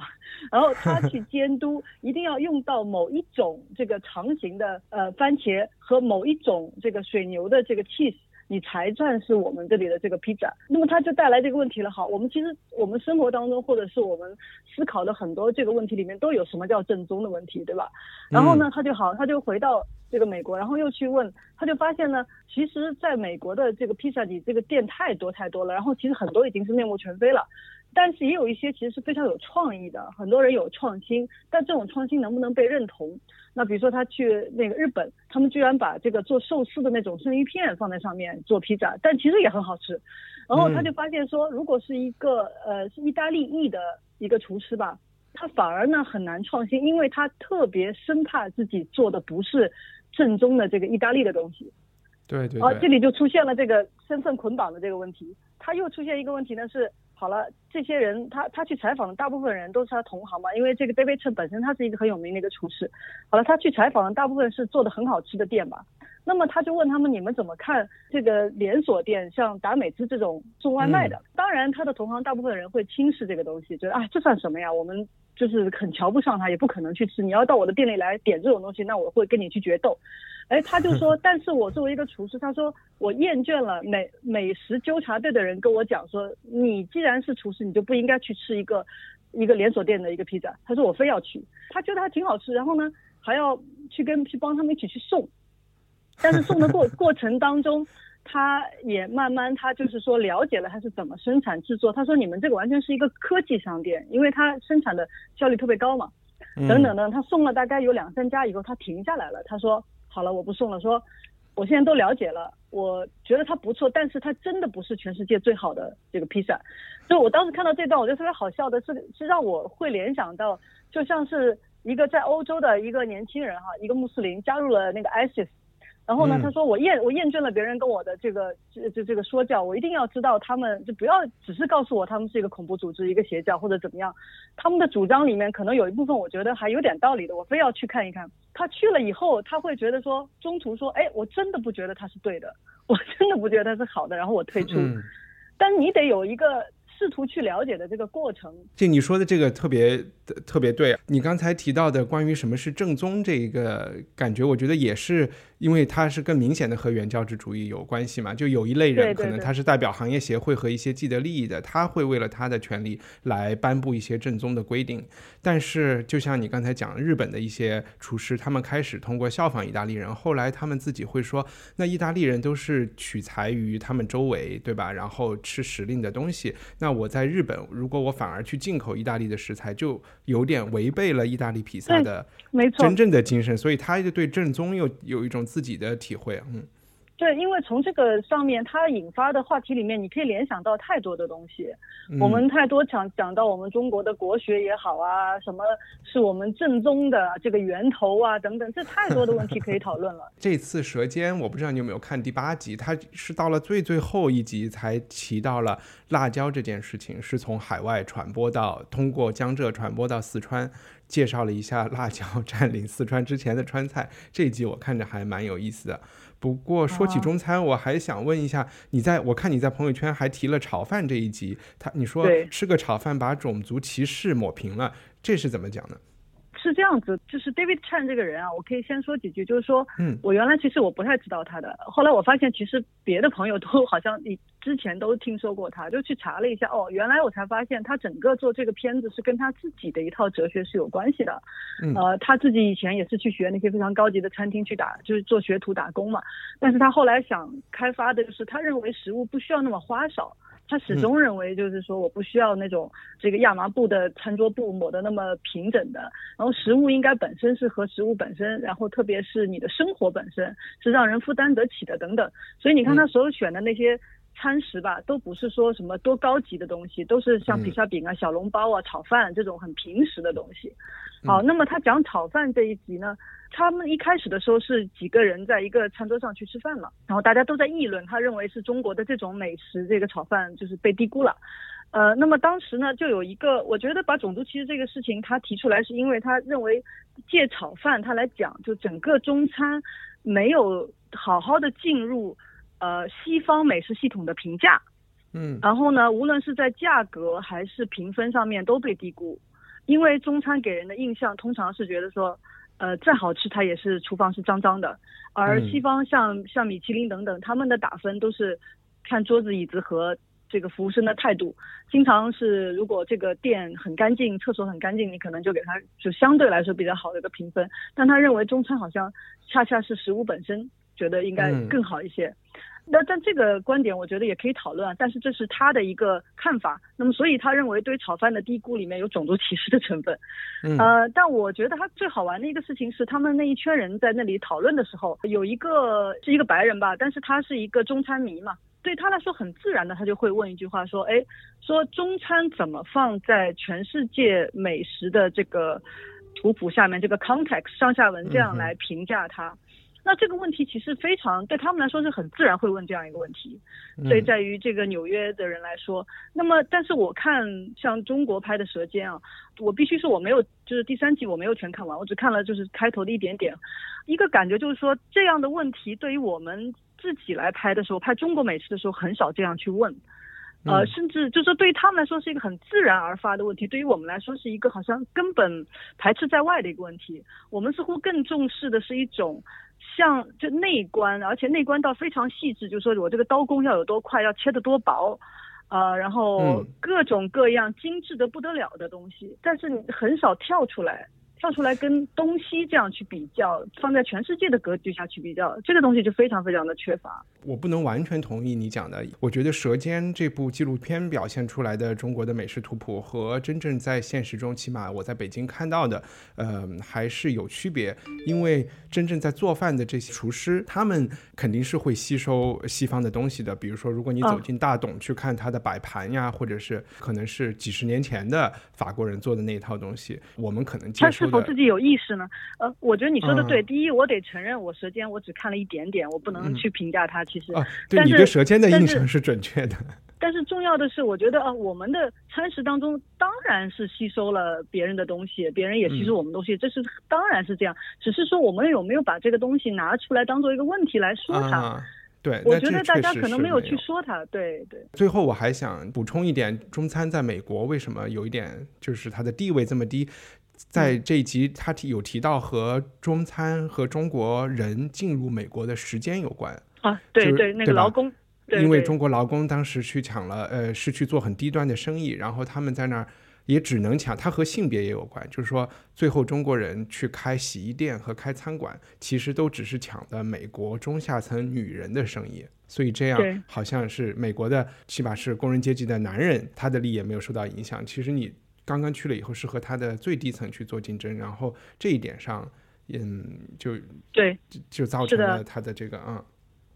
Speaker 4: 然后他去监督，[LAUGHS] 一定要用到某一种这个长形的呃番茄和某一种这个水牛的这个 cheese。你才算是我们这里的这个披萨，那么它就带来这个问题了。好，我们其实我们生活当中，或者是我们思考的很多这个问题里面，都有什么叫正宗的问题，对吧？然后呢，他就好，他就回到这个美国，然后又去问，他就发现呢，其实在美国的这个披萨里，这个店太多太多了，然后其实很多已经是面目全非了。但是也有一些其实是非常有创意的，很多人有创新，但这种创新能不能被认同？那比如说他去那个日本，他们居然把这个做寿司的那种生鱼片放在上面做披萨，但其实也很好吃。然后他就发现说，如果是一个呃是意大利裔的一个厨师吧，他反而呢很难创新，因为他特别生怕自己做的不是正宗的这个意大利的东西。
Speaker 1: 对对。
Speaker 4: 啊，这里就出现了这个身份捆绑的这个问题。他又出现一个问题呢是。好了，这些人他他去采访的大部分人都是他同行嘛，因为这个 David Chen 本身他是一个很有名的一个厨师。好了，他去采访的大部分是做的很好吃的店吧。那么他就问他们，你们怎么看这个连锁店，像达美滋这种送外卖的？当然，他的同行大部分人会轻视这个东西，觉得啊，这算什么呀？我们就是很瞧不上他，也不可能去吃。你要到我的店里来点这种东西，那我会跟你去决斗。哎，他就说，[LAUGHS] 但是我作为一个厨师，他说我厌倦了美美食纠察队的人跟我讲说，你既然是厨师，你就不应该去吃一个一个连锁店的一个披萨。他说我非要去，他觉得还挺好吃，然后呢还要去跟去帮他们一起去送，但是送的过 [LAUGHS] 过程当中，他也慢慢他就是说了解了他是怎么生产制作。他说你们这个完全是一个科技商店，因为他生产的效率特别高嘛，等等等。他送了大概有两三家以后，他停下来了，他说。好了，我不送了。说，我现在都了解了，我觉得它不错，但是它真的不是全世界最好的这个披萨。所以我当时看到这段，我觉得特别好笑的是，是让我会联想到，就像是一个在欧洲的一个年轻人哈，一个穆斯林加入了那个 ISIS。然后呢，他说我验我验证了别人跟我的这个这这这个说教，我一定要知道他们就不要只是告诉我他们是一个恐怖组织、一个邪教或者怎么样，他们的主张里面可能有一部分我觉得还有点道理的，我非要去看一看。他去了以后，他会觉得说中途说，哎，我真的不觉得他是对的，我真的不觉得他是好的，然后我退出。但你得有一个。试图去了解的这个过程，
Speaker 1: 这你说的这个特别特别对。你刚才提到的关于什么是正宗这一个感觉，我觉得也是因为它是更明显的和原教旨主义有关系嘛。就有一类人，可能他是代表行业协会和一些既得利益的，他会为了他的权利来颁布一些正宗的规定。但是，就像你刚才讲，日本的一些厨师，他们开始通过效仿意大利人，后来他们自己会说，那意大利人都是取材于他们周围，对吧？然后吃时令的东西，那。那我在日本，如果我反而去进口意大利的食材，就有点违背了意大利披萨的真正的精神，所以他就对正宗又有一种自己的体会，嗯。
Speaker 4: 对，因为从这个上面它引发的话题里面，你可以联想到太多的东西。我们太多讲讲到我们中国的国学也好啊，什么是我们正宗的这个源头啊等等，这太多的问题可以讨论了。[LAUGHS]
Speaker 1: 这次《舌尖》，我不知道你有没有看第八集，它是到了最最后一集才提到了辣椒这件事情，是从海外传播到通过江浙传播到四川，介绍了一下辣椒占领四川之前的川菜。这一集我看着还蛮有意思的。不过说起中餐，我还想问一下，你在我看你在朋友圈还提了炒饭这一集，他你说吃个炒饭把种族歧视抹平了，这是怎么讲呢？
Speaker 4: 是这样子，就是 David Chan 这个人啊，我可以先说几句，就是说，嗯，我原来其实我不太知道他的，后来我发现其实别的朋友都好像你之前都听说过他，就去查了一下，哦，原来我才发现他整个做这个片子是跟他自己的一套哲学是有关系的，呃，他自己以前也是去学那些非常高级的餐厅去打，就是做学徒打工嘛，但是他后来想开发的就是他认为食物不需要那么花哨。他始终认为，就是说，我不需要那种这个亚麻布的餐桌布抹得那么平整的，然后食物应该本身是和食物本身，然后特别是你的生活本身是让人负担得起的等等。所以你看他所有选的那些餐食吧，都不是说什么多高级的东西，都是像披萨饼啊、小笼包啊、炒饭这种很平时的东西。好，那么他讲炒饭这一集呢？他们一开始的时候是几个人在一个餐桌上去吃饭了，然后大家都在议论，他认为是中国的这种美食，这个炒饭就是被低估了。呃，那么当时呢，就有一个，我觉得把种族歧视这个事情他提出来，是因为他认为借炒饭他来讲，就整个中餐没有好好的进入呃西方美食系统的评价，
Speaker 1: 嗯
Speaker 4: 然后呢，无论是在价格还是评分上面都被低估，因为中餐给人的印象通常是觉得说，呃，再好吃它也是厨房是脏脏的，而
Speaker 1: 嗯。
Speaker 4: 西方像像米其林等等，他们的打分都是看桌子椅子和这个服务生的态度，经常是如果这个店很干净，厕所很干净，你可能就给他就相对来说比较好的一个评分，但他认为中餐好像恰恰是食物本身，觉得应该
Speaker 1: 嗯
Speaker 4: 更好一些。那但这个观点我觉得也可以讨论，啊但是这是他的一个看法。那么所以他认为对炒饭的低估里面有种族歧视的成分。
Speaker 1: 嗯
Speaker 4: 呃，但我觉得他最好玩的一个事情是，他们那一圈人在那里讨论的时候，有一个是一个白人吧，但是他是一个中餐迷嘛，对他来说很自然的，他就会问一句话说，哎，说中餐怎么放在全世界美食的这个图谱下面，这个 context 上下文这样来评价它？那这个问题其实非常对他们来说是很自然会问这样一个问题，所以在于这个纽约的人来说，那么但是我看像中国拍的《舌尖》啊，我必须说我没有，就是第三季我没有全看完，我只看了就是开头的一点点，一个感觉就是说这样的问题对于我们自己来拍的时候，拍中国美食的时候很少这样去问。呃，甚至就是说，对于他们来说是一个很自然而发的问题，对于我们来说是一个好像根本排斥在外的一个问题。我们似乎更重视的是一种像就内观，而且内观到非常细致，就是说我这个刀工要有多快，要切得多薄，呃，然后
Speaker 1: 嗯
Speaker 4: 各种各样精致的不得了的东西，但是你很少跳出来。跳出来跟东西这样去比较，放在全世界的格局下去比较，这个东西就非常非常的缺乏。
Speaker 1: 我不能完全同意你讲的。我觉得《舌尖》这部纪录片表现出来的中国的美食图谱和真正在现实中，起码我在北京看到的，呃，还是有区别。因为真正在做饭的这些厨师，他们肯定是会吸收西方的东西的。比如说，如果你走
Speaker 4: 哦
Speaker 1: 进大董去看他的摆盘呀，或者是可能是几十年前的法国人做的那一套东西，我们可能接受
Speaker 4: 否自己有意识呢？呃，我觉得你说的对。
Speaker 1: 嗯
Speaker 4: 第一，我得承认，我舌尖我只看了一点点，我不能
Speaker 1: 嗯
Speaker 4: 去评价它。其实，
Speaker 1: 啊，对
Speaker 4: 但
Speaker 1: 你对舌尖的印象是准确的。[LAUGHS]
Speaker 4: 但是重要的是，我觉得啊，我们的餐食当中当然是吸收了别人的东西，别人也吸收我们东西，这是当然是这样。只是说我们有没有把这个东西拿出来当做一个问题来说它？
Speaker 1: 啊，对，
Speaker 4: 我觉得大家可能没有去说它。对对。
Speaker 1: 最后我还想补充一点，中餐在美国为什么有一点就是它的地位这么低？在
Speaker 4: 嗯
Speaker 1: 这一集，他提有提到和中餐和中国人进入美国的时间有关，
Speaker 4: 啊，对对，那个劳工，对对
Speaker 1: 因为中国劳工当时去抢了，呃，是去做很低端的生意，然后他们在那儿也只能抢，它和性别也有关，就是说最后中国人去开洗衣店和开餐馆，其实都只是抢的美国中下层女人的生意。所以这样好像是美国的，起码是工人阶级的男人，他的利益也没有受到影响。其实你刚刚去了以后，是和他的最低层去做竞争，然后这一点上，嗯，就
Speaker 4: 对，
Speaker 1: 就造成了他的这个嗯。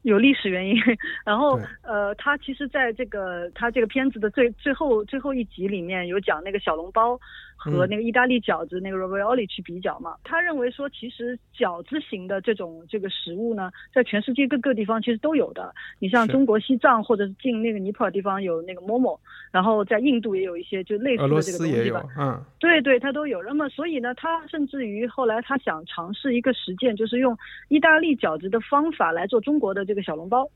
Speaker 4: 有历史原因。[LAUGHS] 然后呃，他其实在这个他这个片子的最最后最后一集里面有讲那个小笼包和
Speaker 1: 嗯
Speaker 4: 那个意大利饺子那个 ravioli 去比较嘛。他认为说，其实饺子型的这种这个食物呢，在全世界各个地方其实都有的。你像中国西藏或者是进那个尼泊尔地方有那个 momo，然后在印度也有一些就类似的这个东西吧。，
Speaker 1: 嗯
Speaker 4: 对对，他都有。那么，所以呢，他甚至于后来他想尝试一个实践，就是用意大利饺子的方法来做中国的这个小笼包，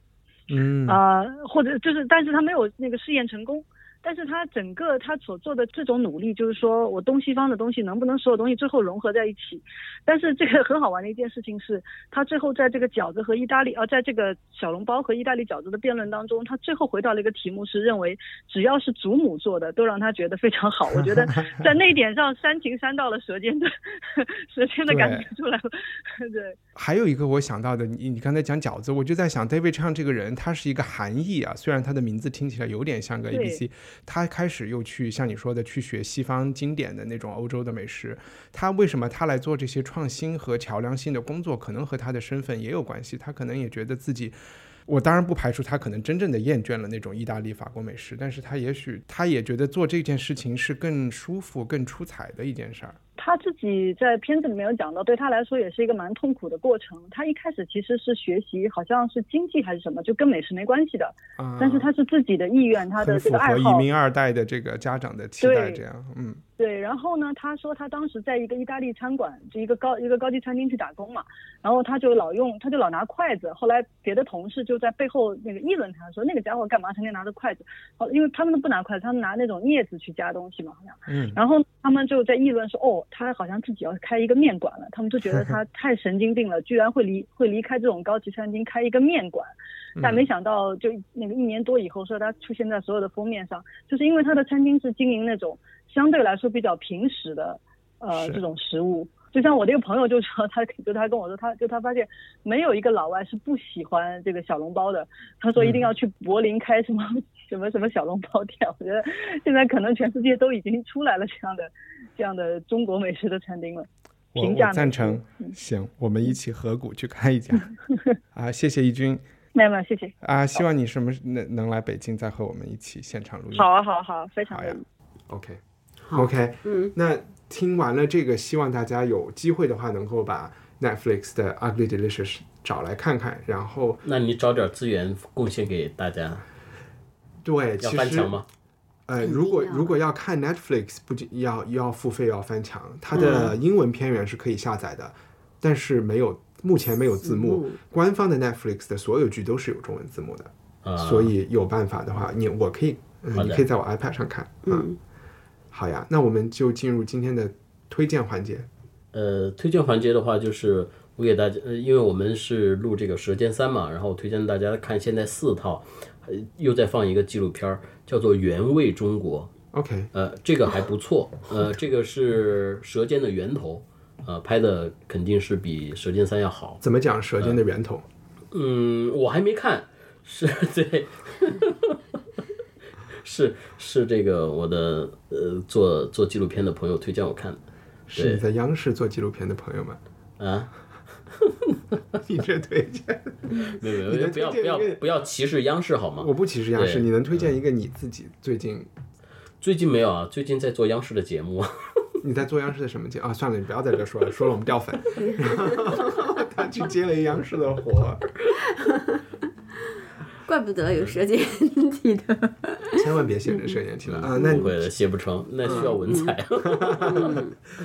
Speaker 1: 嗯
Speaker 4: 啊、或者就是，但是他没有那个试验成功。但是他整个他所做的这种努力，就是说我东西方的东西能不能所有东西最后融合在一起？但是这个很好玩的一件事情是，他最后在这个饺子和意大利，呃，在这个小笼包和意大利饺子的辩论当中，他最后回到了一个题目，是认为只要是祖母做的，都让他觉得非常好。我觉得 [LAUGHS] 在那一点上煽情煽到了舌尖的舌尖的感觉出来了。[LAUGHS] 对，
Speaker 1: 还有一个我想到的，你你刚才讲饺子，我就在想 David Chang 这个人，他是一个含义啊，虽然他的名字听起来有点像个 ABC，他开始又去像你说的去学西方经典的那种欧洲的美食，他为什么他来做这些创新和桥梁性的工作，可能和他的身份也有关系，他可能也觉得自己。我当然不排除他可能真正的厌倦了那种意大利、法国美食，但是他也许他也觉得做这件事情是更舒服、更出彩的一件事儿。
Speaker 4: 他自己在片子里面有讲到，对他来说也是一个蛮痛苦的过程。他一开始其实是学习，好像是经济还是什么，就跟美食没关系的。
Speaker 1: 啊
Speaker 4: 但是他是自己的意愿，他的这个爱好。
Speaker 1: 合移民二代的这个家长的期待，
Speaker 4: 对
Speaker 1: 这样，嗯
Speaker 4: 对，然后呢，他说他当时在一个意大利餐馆，就一个高一个高级餐厅去打工嘛，然后他就老用，他就老拿筷子。后来别的同事就在背后那个议论他，说那个家伙干嘛成天拿着筷子？哦，因为他们都不拿筷子，他们拿那种镊子去夹东西嘛，好像。
Speaker 1: 嗯
Speaker 4: 然后他们就在议论说，哦，他好像自己要开一个面馆了。他们就觉得他 [LAUGHS] 太神经病了，居然会离会离开这种高级餐厅开一个面馆。但没想到，就那个一年多以后，说他出现在所有的封面上，就是因为他的餐厅是经营那种相对来说比较平实的，呃，这种食物。就像我这个朋友就说，他就他跟我说，他就他发现没有一个老外是不喜欢这个小笼包的。他说一定要去柏林开什么、什么什么小笼包店。我觉得现在可能全世界都已经出来了这样的这样的中国美食的餐厅了。
Speaker 1: 我
Speaker 4: 评价
Speaker 1: 我赞成，行，我们一起合股去开一家 [LAUGHS] 啊！谢谢义军 [LAUGHS]
Speaker 4: 没有没有，谢谢。
Speaker 1: 啊！希望你什么能能来北京，再和我们一起现场录音。
Speaker 4: 好啊，好啊，好啊，非常
Speaker 1: 好呀。OK OK，
Speaker 3: 嗯，
Speaker 1: 那听完了这个，希望大家有机会的话，能够把 Netflix 的《Ugly Delicious》找来看看。然后，
Speaker 2: 那你找点资源贡献给大家，
Speaker 1: 对，
Speaker 2: 要
Speaker 1: 其实
Speaker 2: 翻墙吗？
Speaker 1: 呃，如果如果要看 Netflix，不仅要要付费要翻墙，它的
Speaker 3: 嗯
Speaker 1: 英文片源是可以下载的，但是没有目前没有字幕
Speaker 3: 幕。
Speaker 1: 官方的 Netflix 的所有剧都是有中文字幕的，
Speaker 2: 啊，
Speaker 1: 所以有办法的话，你我可以，嗯你可以在我 iPad 上看。
Speaker 3: 嗯，
Speaker 1: 好呀，那我们就进入今天的推荐环节。
Speaker 2: 呃，推荐环节的话，就是我给大家，呃，因为我们是录这个《舌尖三》嘛，然后我推荐大家看现在四套，呃，又在放一个纪录片儿，叫做《原味中国》。
Speaker 1: OK，
Speaker 2: 呃，这个还不错，呃，这个是《舌尖的源头》，呃，拍的肯定是比《舌尖三》要好。
Speaker 1: 怎么讲舌尖的源头？
Speaker 2: 嗯，我还没看，是对，是是这个我的呃做做纪录片的朋友推荐我看的
Speaker 1: 是你在央视做纪录片的朋友们，
Speaker 2: 啊，[LAUGHS]
Speaker 1: 你这推荐，
Speaker 2: 没 [LAUGHS] 有没有，不要不要不要歧视央视好吗？
Speaker 1: 我不歧视央视，你能推荐一个你自己最近
Speaker 2: 最近没有啊，最近在做央视的节目，[LAUGHS]
Speaker 1: 你在做央视的什么节啊？算了，你不要在这说了，说了我们掉粉。他去接了一央视的活，
Speaker 3: 怪不得有舌尖体的。
Speaker 1: 千万别写成舌尖体了啊！那
Speaker 2: 不会的，写不成，那需要文采。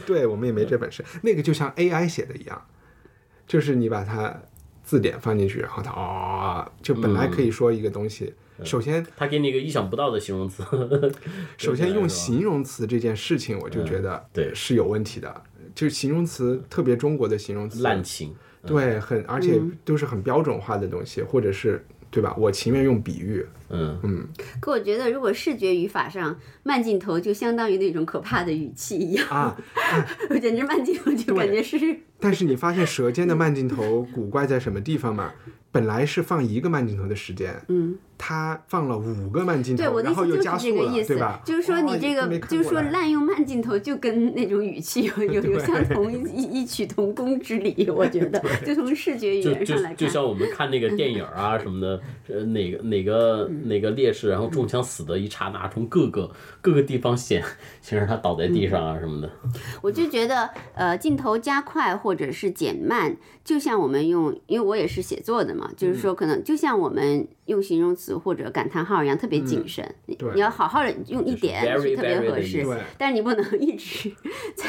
Speaker 1: 对我们也没这本事。那个就像 AI 写的一样，就是你把它字典放进去，然后它啊、就本来可以说一个东西。首先，
Speaker 2: 它给你一个意想不到的形容词，[LAUGHS]
Speaker 1: 首先用形容词这件事情，我就觉得
Speaker 2: 对
Speaker 1: 是有问题的。就是形容词，特别中国的形容词，
Speaker 2: 滥情。
Speaker 1: 对，很而且都是很标准化的东西，或者是对吧？我情愿用比喻，
Speaker 2: 嗯嗯，
Speaker 3: 可我觉得，如果视觉语法上慢镜头就相当于那种可怕的语气一样，
Speaker 1: 啊，[LAUGHS]
Speaker 3: 我简直慢镜头就感觉是
Speaker 1: 但是你发现舌尖的慢镜头 [LAUGHS] 古怪在什么地方吗？本来是放一个慢镜头的时间，
Speaker 3: 嗯，
Speaker 1: 他放了五个慢镜头
Speaker 3: 对我
Speaker 1: 头，然后
Speaker 3: 的意思就是
Speaker 1: 又加速了，
Speaker 3: 这个意思
Speaker 1: 对吧？，
Speaker 3: 就是说你这个就是说滥用慢镜头就跟那种语气有 [LAUGHS] 有有相同异异曲同工之理，我觉得就从视觉语言上来看，
Speaker 2: 就像我们看那个电影啊什么的，呃，哪个哪个哪个烈士，然后中枪死的一刹那，从各个各个地方显 [LAUGHS] 显示他倒在地上啊什么的。
Speaker 3: 我就觉得，呃，镜头加快或者是减慢，就像我们用，因为我也是写作的嘛，就是说可能就像我们用形容词或者感叹号一样，特别谨慎。你
Speaker 1: 对
Speaker 3: 你要好好的用一点是特别合适但是你不能一直在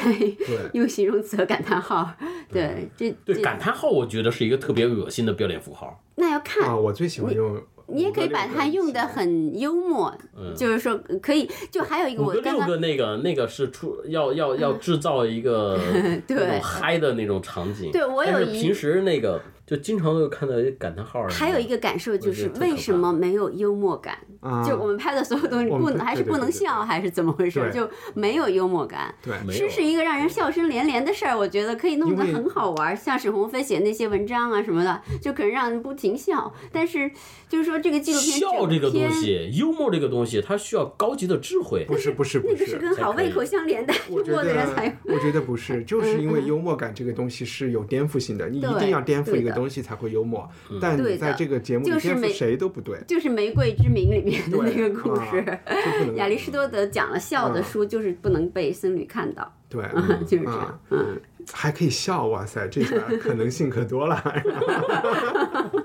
Speaker 3: 用形容词和感叹号。对，这
Speaker 2: 对，
Speaker 3: 这
Speaker 2: 感叹号我觉得是一个特别恶心的标点符号。
Speaker 3: 那要看
Speaker 1: 啊，我最喜欢用。
Speaker 3: 你也可以把它用的很幽默，就是说可以。就还有一个我刚刚
Speaker 2: 个那个那个是出要要要 [LAUGHS] 制造一个
Speaker 3: 对
Speaker 2: 嗨的那种场景。
Speaker 3: 对我有一
Speaker 2: 但是平时那个就经常都看到感叹号啊。
Speaker 3: 还有一个感受就是为什么没有幽默感？
Speaker 1: 啊，
Speaker 3: 就我们拍的所有东西不
Speaker 1: 能
Speaker 3: 还是不能笑，还是怎么回事？
Speaker 1: 对
Speaker 3: 就没有幽默感。
Speaker 1: 对
Speaker 2: 没有
Speaker 3: 诗是一个让人笑声连连的事儿，我觉得可以弄得很好玩儿，像沈鸿飞写那些文章啊什么的，就可能让人不停笑。但是就是说这个纪录片
Speaker 2: 笑这个东西，幽默这个东西，它需要高级的智慧。
Speaker 1: 不是不是不是
Speaker 3: 那 [LAUGHS] 个是跟好胃口相连的，幽默的人才
Speaker 1: 我觉得不是，就是因为 [LAUGHS] 幽默感这个东西是有颠覆性的，你一定要颠覆一个
Speaker 3: 对的
Speaker 1: 东西才会幽默，但你在这个节目里
Speaker 3: 就是没
Speaker 1: 颠覆谁都不对。
Speaker 3: 就是《玫瑰之名》里面的那个故事 [LAUGHS] 亚里士多德讲了笑的书，就是不能被僧侣看到，
Speaker 1: 对，[LAUGHS]
Speaker 3: 就是这样
Speaker 1: 啊。
Speaker 3: 嗯，
Speaker 1: 还可以笑，哇塞，这下可能性可多了。[LAUGHS]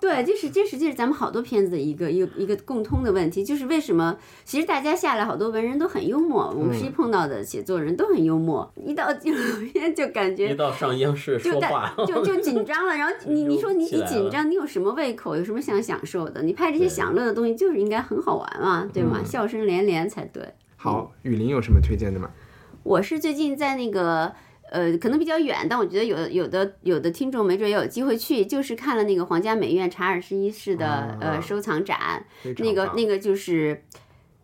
Speaker 3: 对，这是这实际是咱们好多片子的一个一个一个共通的问题，就是为什么其实大家下来好多文人都很幽默，我们实际碰到的写作人都很幽默，一到纪录片就感觉一。
Speaker 2: 到上央视
Speaker 3: 就大
Speaker 2: 说话，
Speaker 3: 就就紧张了，然后你 [LAUGHS] 你说你你紧张，你有什么胃口，有什么想享受的？你拍这些享乐的东西，就是应该很好玩嘛，对吗？笑声连连才对。
Speaker 1: 好，雨林有什么推荐的吗？
Speaker 3: 我是最近在那个呃，可能比较远，但我觉得有有的有的听众没准也有机会去，就是看了那个皇家美院查尔斯一世的、
Speaker 1: 啊
Speaker 3: 呃收藏展，那个那个就是。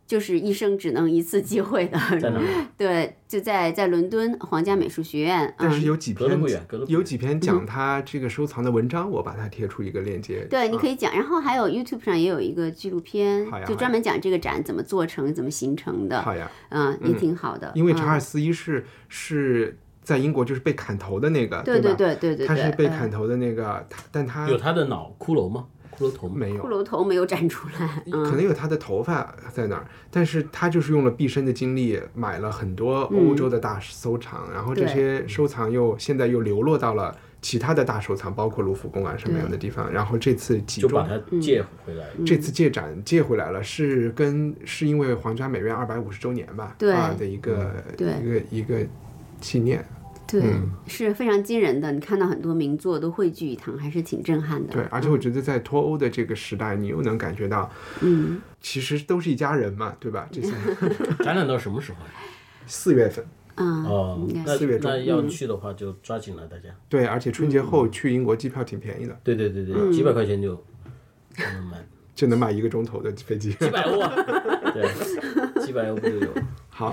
Speaker 3: 就是一生只能一次机会的，
Speaker 2: 在哪？
Speaker 3: 对，就在在伦敦皇家美术学院。
Speaker 1: 但是
Speaker 3: 嗯，
Speaker 1: 有几篇有几篇讲他这个收藏的文章，我把它贴出一个链接。
Speaker 3: 对，你可
Speaker 1: 以。
Speaker 3: 讲。然后还有 YouTube 上也有一个纪录片，就专门讲这个展怎么做成、怎么形成的。
Speaker 1: 好呀，
Speaker 3: 嗯，也挺好的。
Speaker 1: 因为查尔
Speaker 3: 嗯
Speaker 1: 斯一世是在英国就是被砍头的那个，
Speaker 3: 对
Speaker 1: 吧？
Speaker 3: 对对对对，
Speaker 1: 他是被
Speaker 3: 嗯
Speaker 1: 砍头的那个，他但他
Speaker 2: 有他的脑骷髅吗？骷髅头？
Speaker 1: 没有
Speaker 3: 骷，髅头没有展出来。
Speaker 1: 可能有他的头发在那儿，但是他就是用了毕生的精力买了很多欧洲的大收藏，然后这些收藏又现在又流落到了其他的大收藏，包括卢浮宫啊什么样的地方。然后这次集中
Speaker 2: 就把它借回来。
Speaker 1: 这次借展借回来了，是跟是因为皇家美院二百五十周年吧，
Speaker 3: 对
Speaker 1: 啊的一个
Speaker 3: 对
Speaker 1: 一个一个纪念。
Speaker 3: 对，
Speaker 1: 嗯
Speaker 3: 是非常惊人的。你看到很多名作都汇聚一堂，还是挺震撼的。
Speaker 1: 对，而且我觉得在脱欧的这个时代，你又能感觉到，
Speaker 3: 嗯，
Speaker 1: 其实都是一家人嘛，对吧？这些 [LAUGHS]
Speaker 2: 展览到什么时候呀？
Speaker 1: 四月份，
Speaker 3: 嗯，
Speaker 2: 哦
Speaker 1: 四月中
Speaker 2: 那要去的话就抓紧了，大家。
Speaker 1: 对，而且春节后去英国机票挺便宜的，
Speaker 2: 对对对对，几百块钱就就能买，
Speaker 1: 就能买一个钟头的飞机。
Speaker 2: 几百欧啊，[LAUGHS] 对，几百欧不就有？
Speaker 1: 好，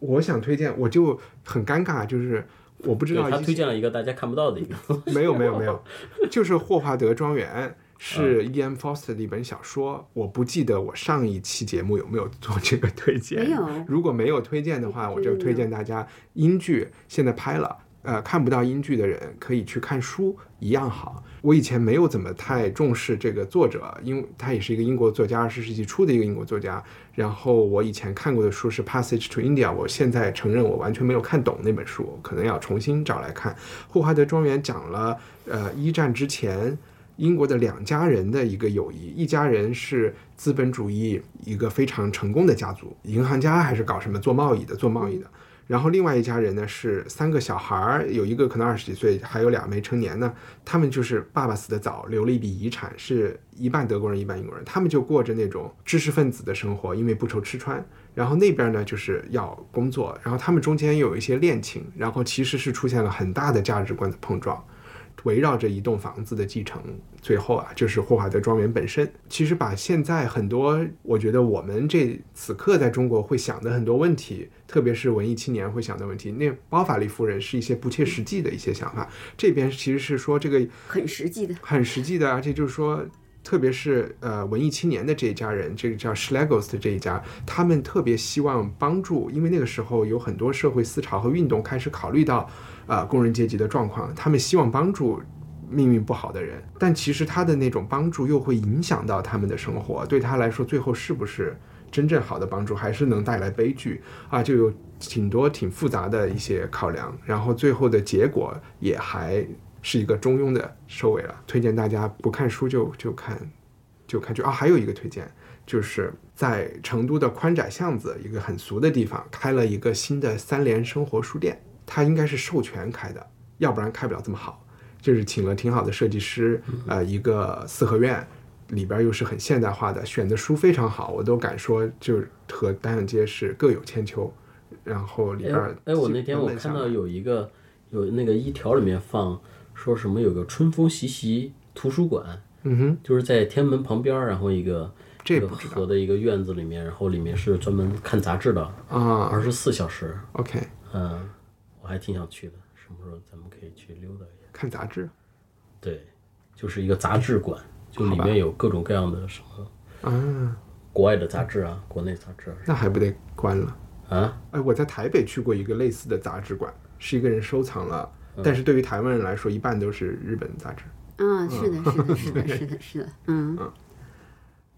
Speaker 1: 我想推荐，我就很尴尬，就是我不知道
Speaker 2: 他推荐了一个大家看不到的一个，[LAUGHS]
Speaker 1: 没有没有没有，就是霍华德庄园 [LAUGHS] 是
Speaker 2: 嗯
Speaker 1: E.M. Foster 的一本小说，我不记得我上一期节目有没有做这个推荐。
Speaker 3: 没有
Speaker 1: 如果没有推荐的话，我就推荐大家英剧现在拍了。呃，看不到英剧的人可以去看书，一样好。我以前没有怎么太重视这个作者，因为他也是一个英国作家，二十世纪初的一个英国作家。然后我以前看过的书是《Passage to India》，我现在承认我完全没有看懂那本书，可能要重新找来看。霍华德庄园讲了，呃，一战之前英国的两家人的一个友谊，一家人是资本主义一个非常成功的家族，银行家还是搞什么做贸易的，做贸易的。然后另外一家人呢是三个小孩儿，有一个可能二十几岁，还有俩没成年呢。他们就是爸爸死得早，留了一笔遗产，是一半德国人一半英国人。他们就过着那种知识分子的生活，因为不愁吃穿。然后那边呢就是要工作，然后他们中间有一些恋情，然后其实是出现了很大的价值观的碰撞。围绕着一栋房子的继承，最后啊，就是霍华德庄园本身。其实把现在很多，我觉得我们这此刻在中国会想的很多问题，特别是文艺青年会想的问题，那包法利夫人是一些不切实际的一些想法。[LAUGHS] 这边其实是说这个
Speaker 3: 很实际的。
Speaker 1: 很实际的，而且就是说，特别是呃文艺青年的这一家人，这个叫 Schlegels 的这一家，他们特别希望帮助，因为那个时候有很多社会思潮和运动开始考虑到，呃工人阶级的状况，他们希望帮助。命运不好的人，但其实他的那种帮助又会影响到他们的生活，对他来说，最后是不是真正好的帮助，还是能带来悲剧啊？就有挺多挺复杂的一些考量，然后最后的结果也还是一个中庸的收尾了。推荐大家不看书就就看就看剧啊！还有一个推荐，就是在成都的宽窄巷子一个很俗的地方开了一个新的三联生活书店，它应该是授权开的，要不然开不了这么好。就是请了挺好的设计师，呃，一个四合院，里边又是很现代化的，选的书非常好，我都敢说，就和单向街是各有千秋。然后里边
Speaker 2: 哎哎，我那天我看到有一个有那个一条里面放说什么有个春风习习图书馆，
Speaker 1: 嗯哼，
Speaker 2: 就是在天安门旁边儿，然后一个这个
Speaker 1: 这不知道。
Speaker 2: 河的一个院子里面，然后里面是专门看杂志的，
Speaker 1: 啊。
Speaker 2: 二十四小时。
Speaker 1: ，OK，
Speaker 2: 嗯，我还挺想去的，什么时候咱们可以去溜达一下？
Speaker 1: 看杂志。
Speaker 2: 对，就是一个杂志馆，就里面有各种各样的什么
Speaker 1: 啊，
Speaker 2: 国外的杂志啊，国内杂志
Speaker 1: 那还不得关了？
Speaker 2: 啊，
Speaker 1: 哎，我在台北去过一个类似的杂志馆，是一个人收藏了但是对于台湾人来说，一半都是日本杂志。
Speaker 3: 嗯，是的，是的，是的，是的，是的，嗯，嗯。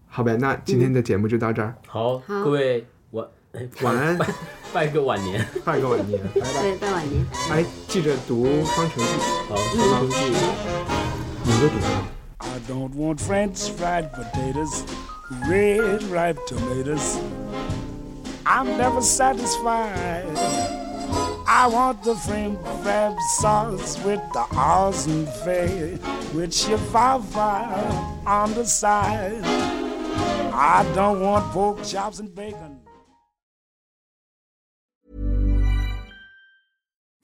Speaker 1: 好呗，那今天的节目就到这儿，
Speaker 2: 好，
Speaker 3: 好。
Speaker 2: 各位晚哎
Speaker 1: 晚安
Speaker 2: 拜拜个晚年，
Speaker 1: 拜个晚年，拜拜。
Speaker 3: 对，拜晚年。
Speaker 1: 哎，记着读《双城记
Speaker 2: 好，双城记。》，
Speaker 1: 你都读了。
Speaker 5: I don't want French fried potatoes, red ripe tomatoes. I'm never satisfied. I want the frame crab sauce with the awesome fay, with chihuahua on the side. I don't want pork chops and bacon.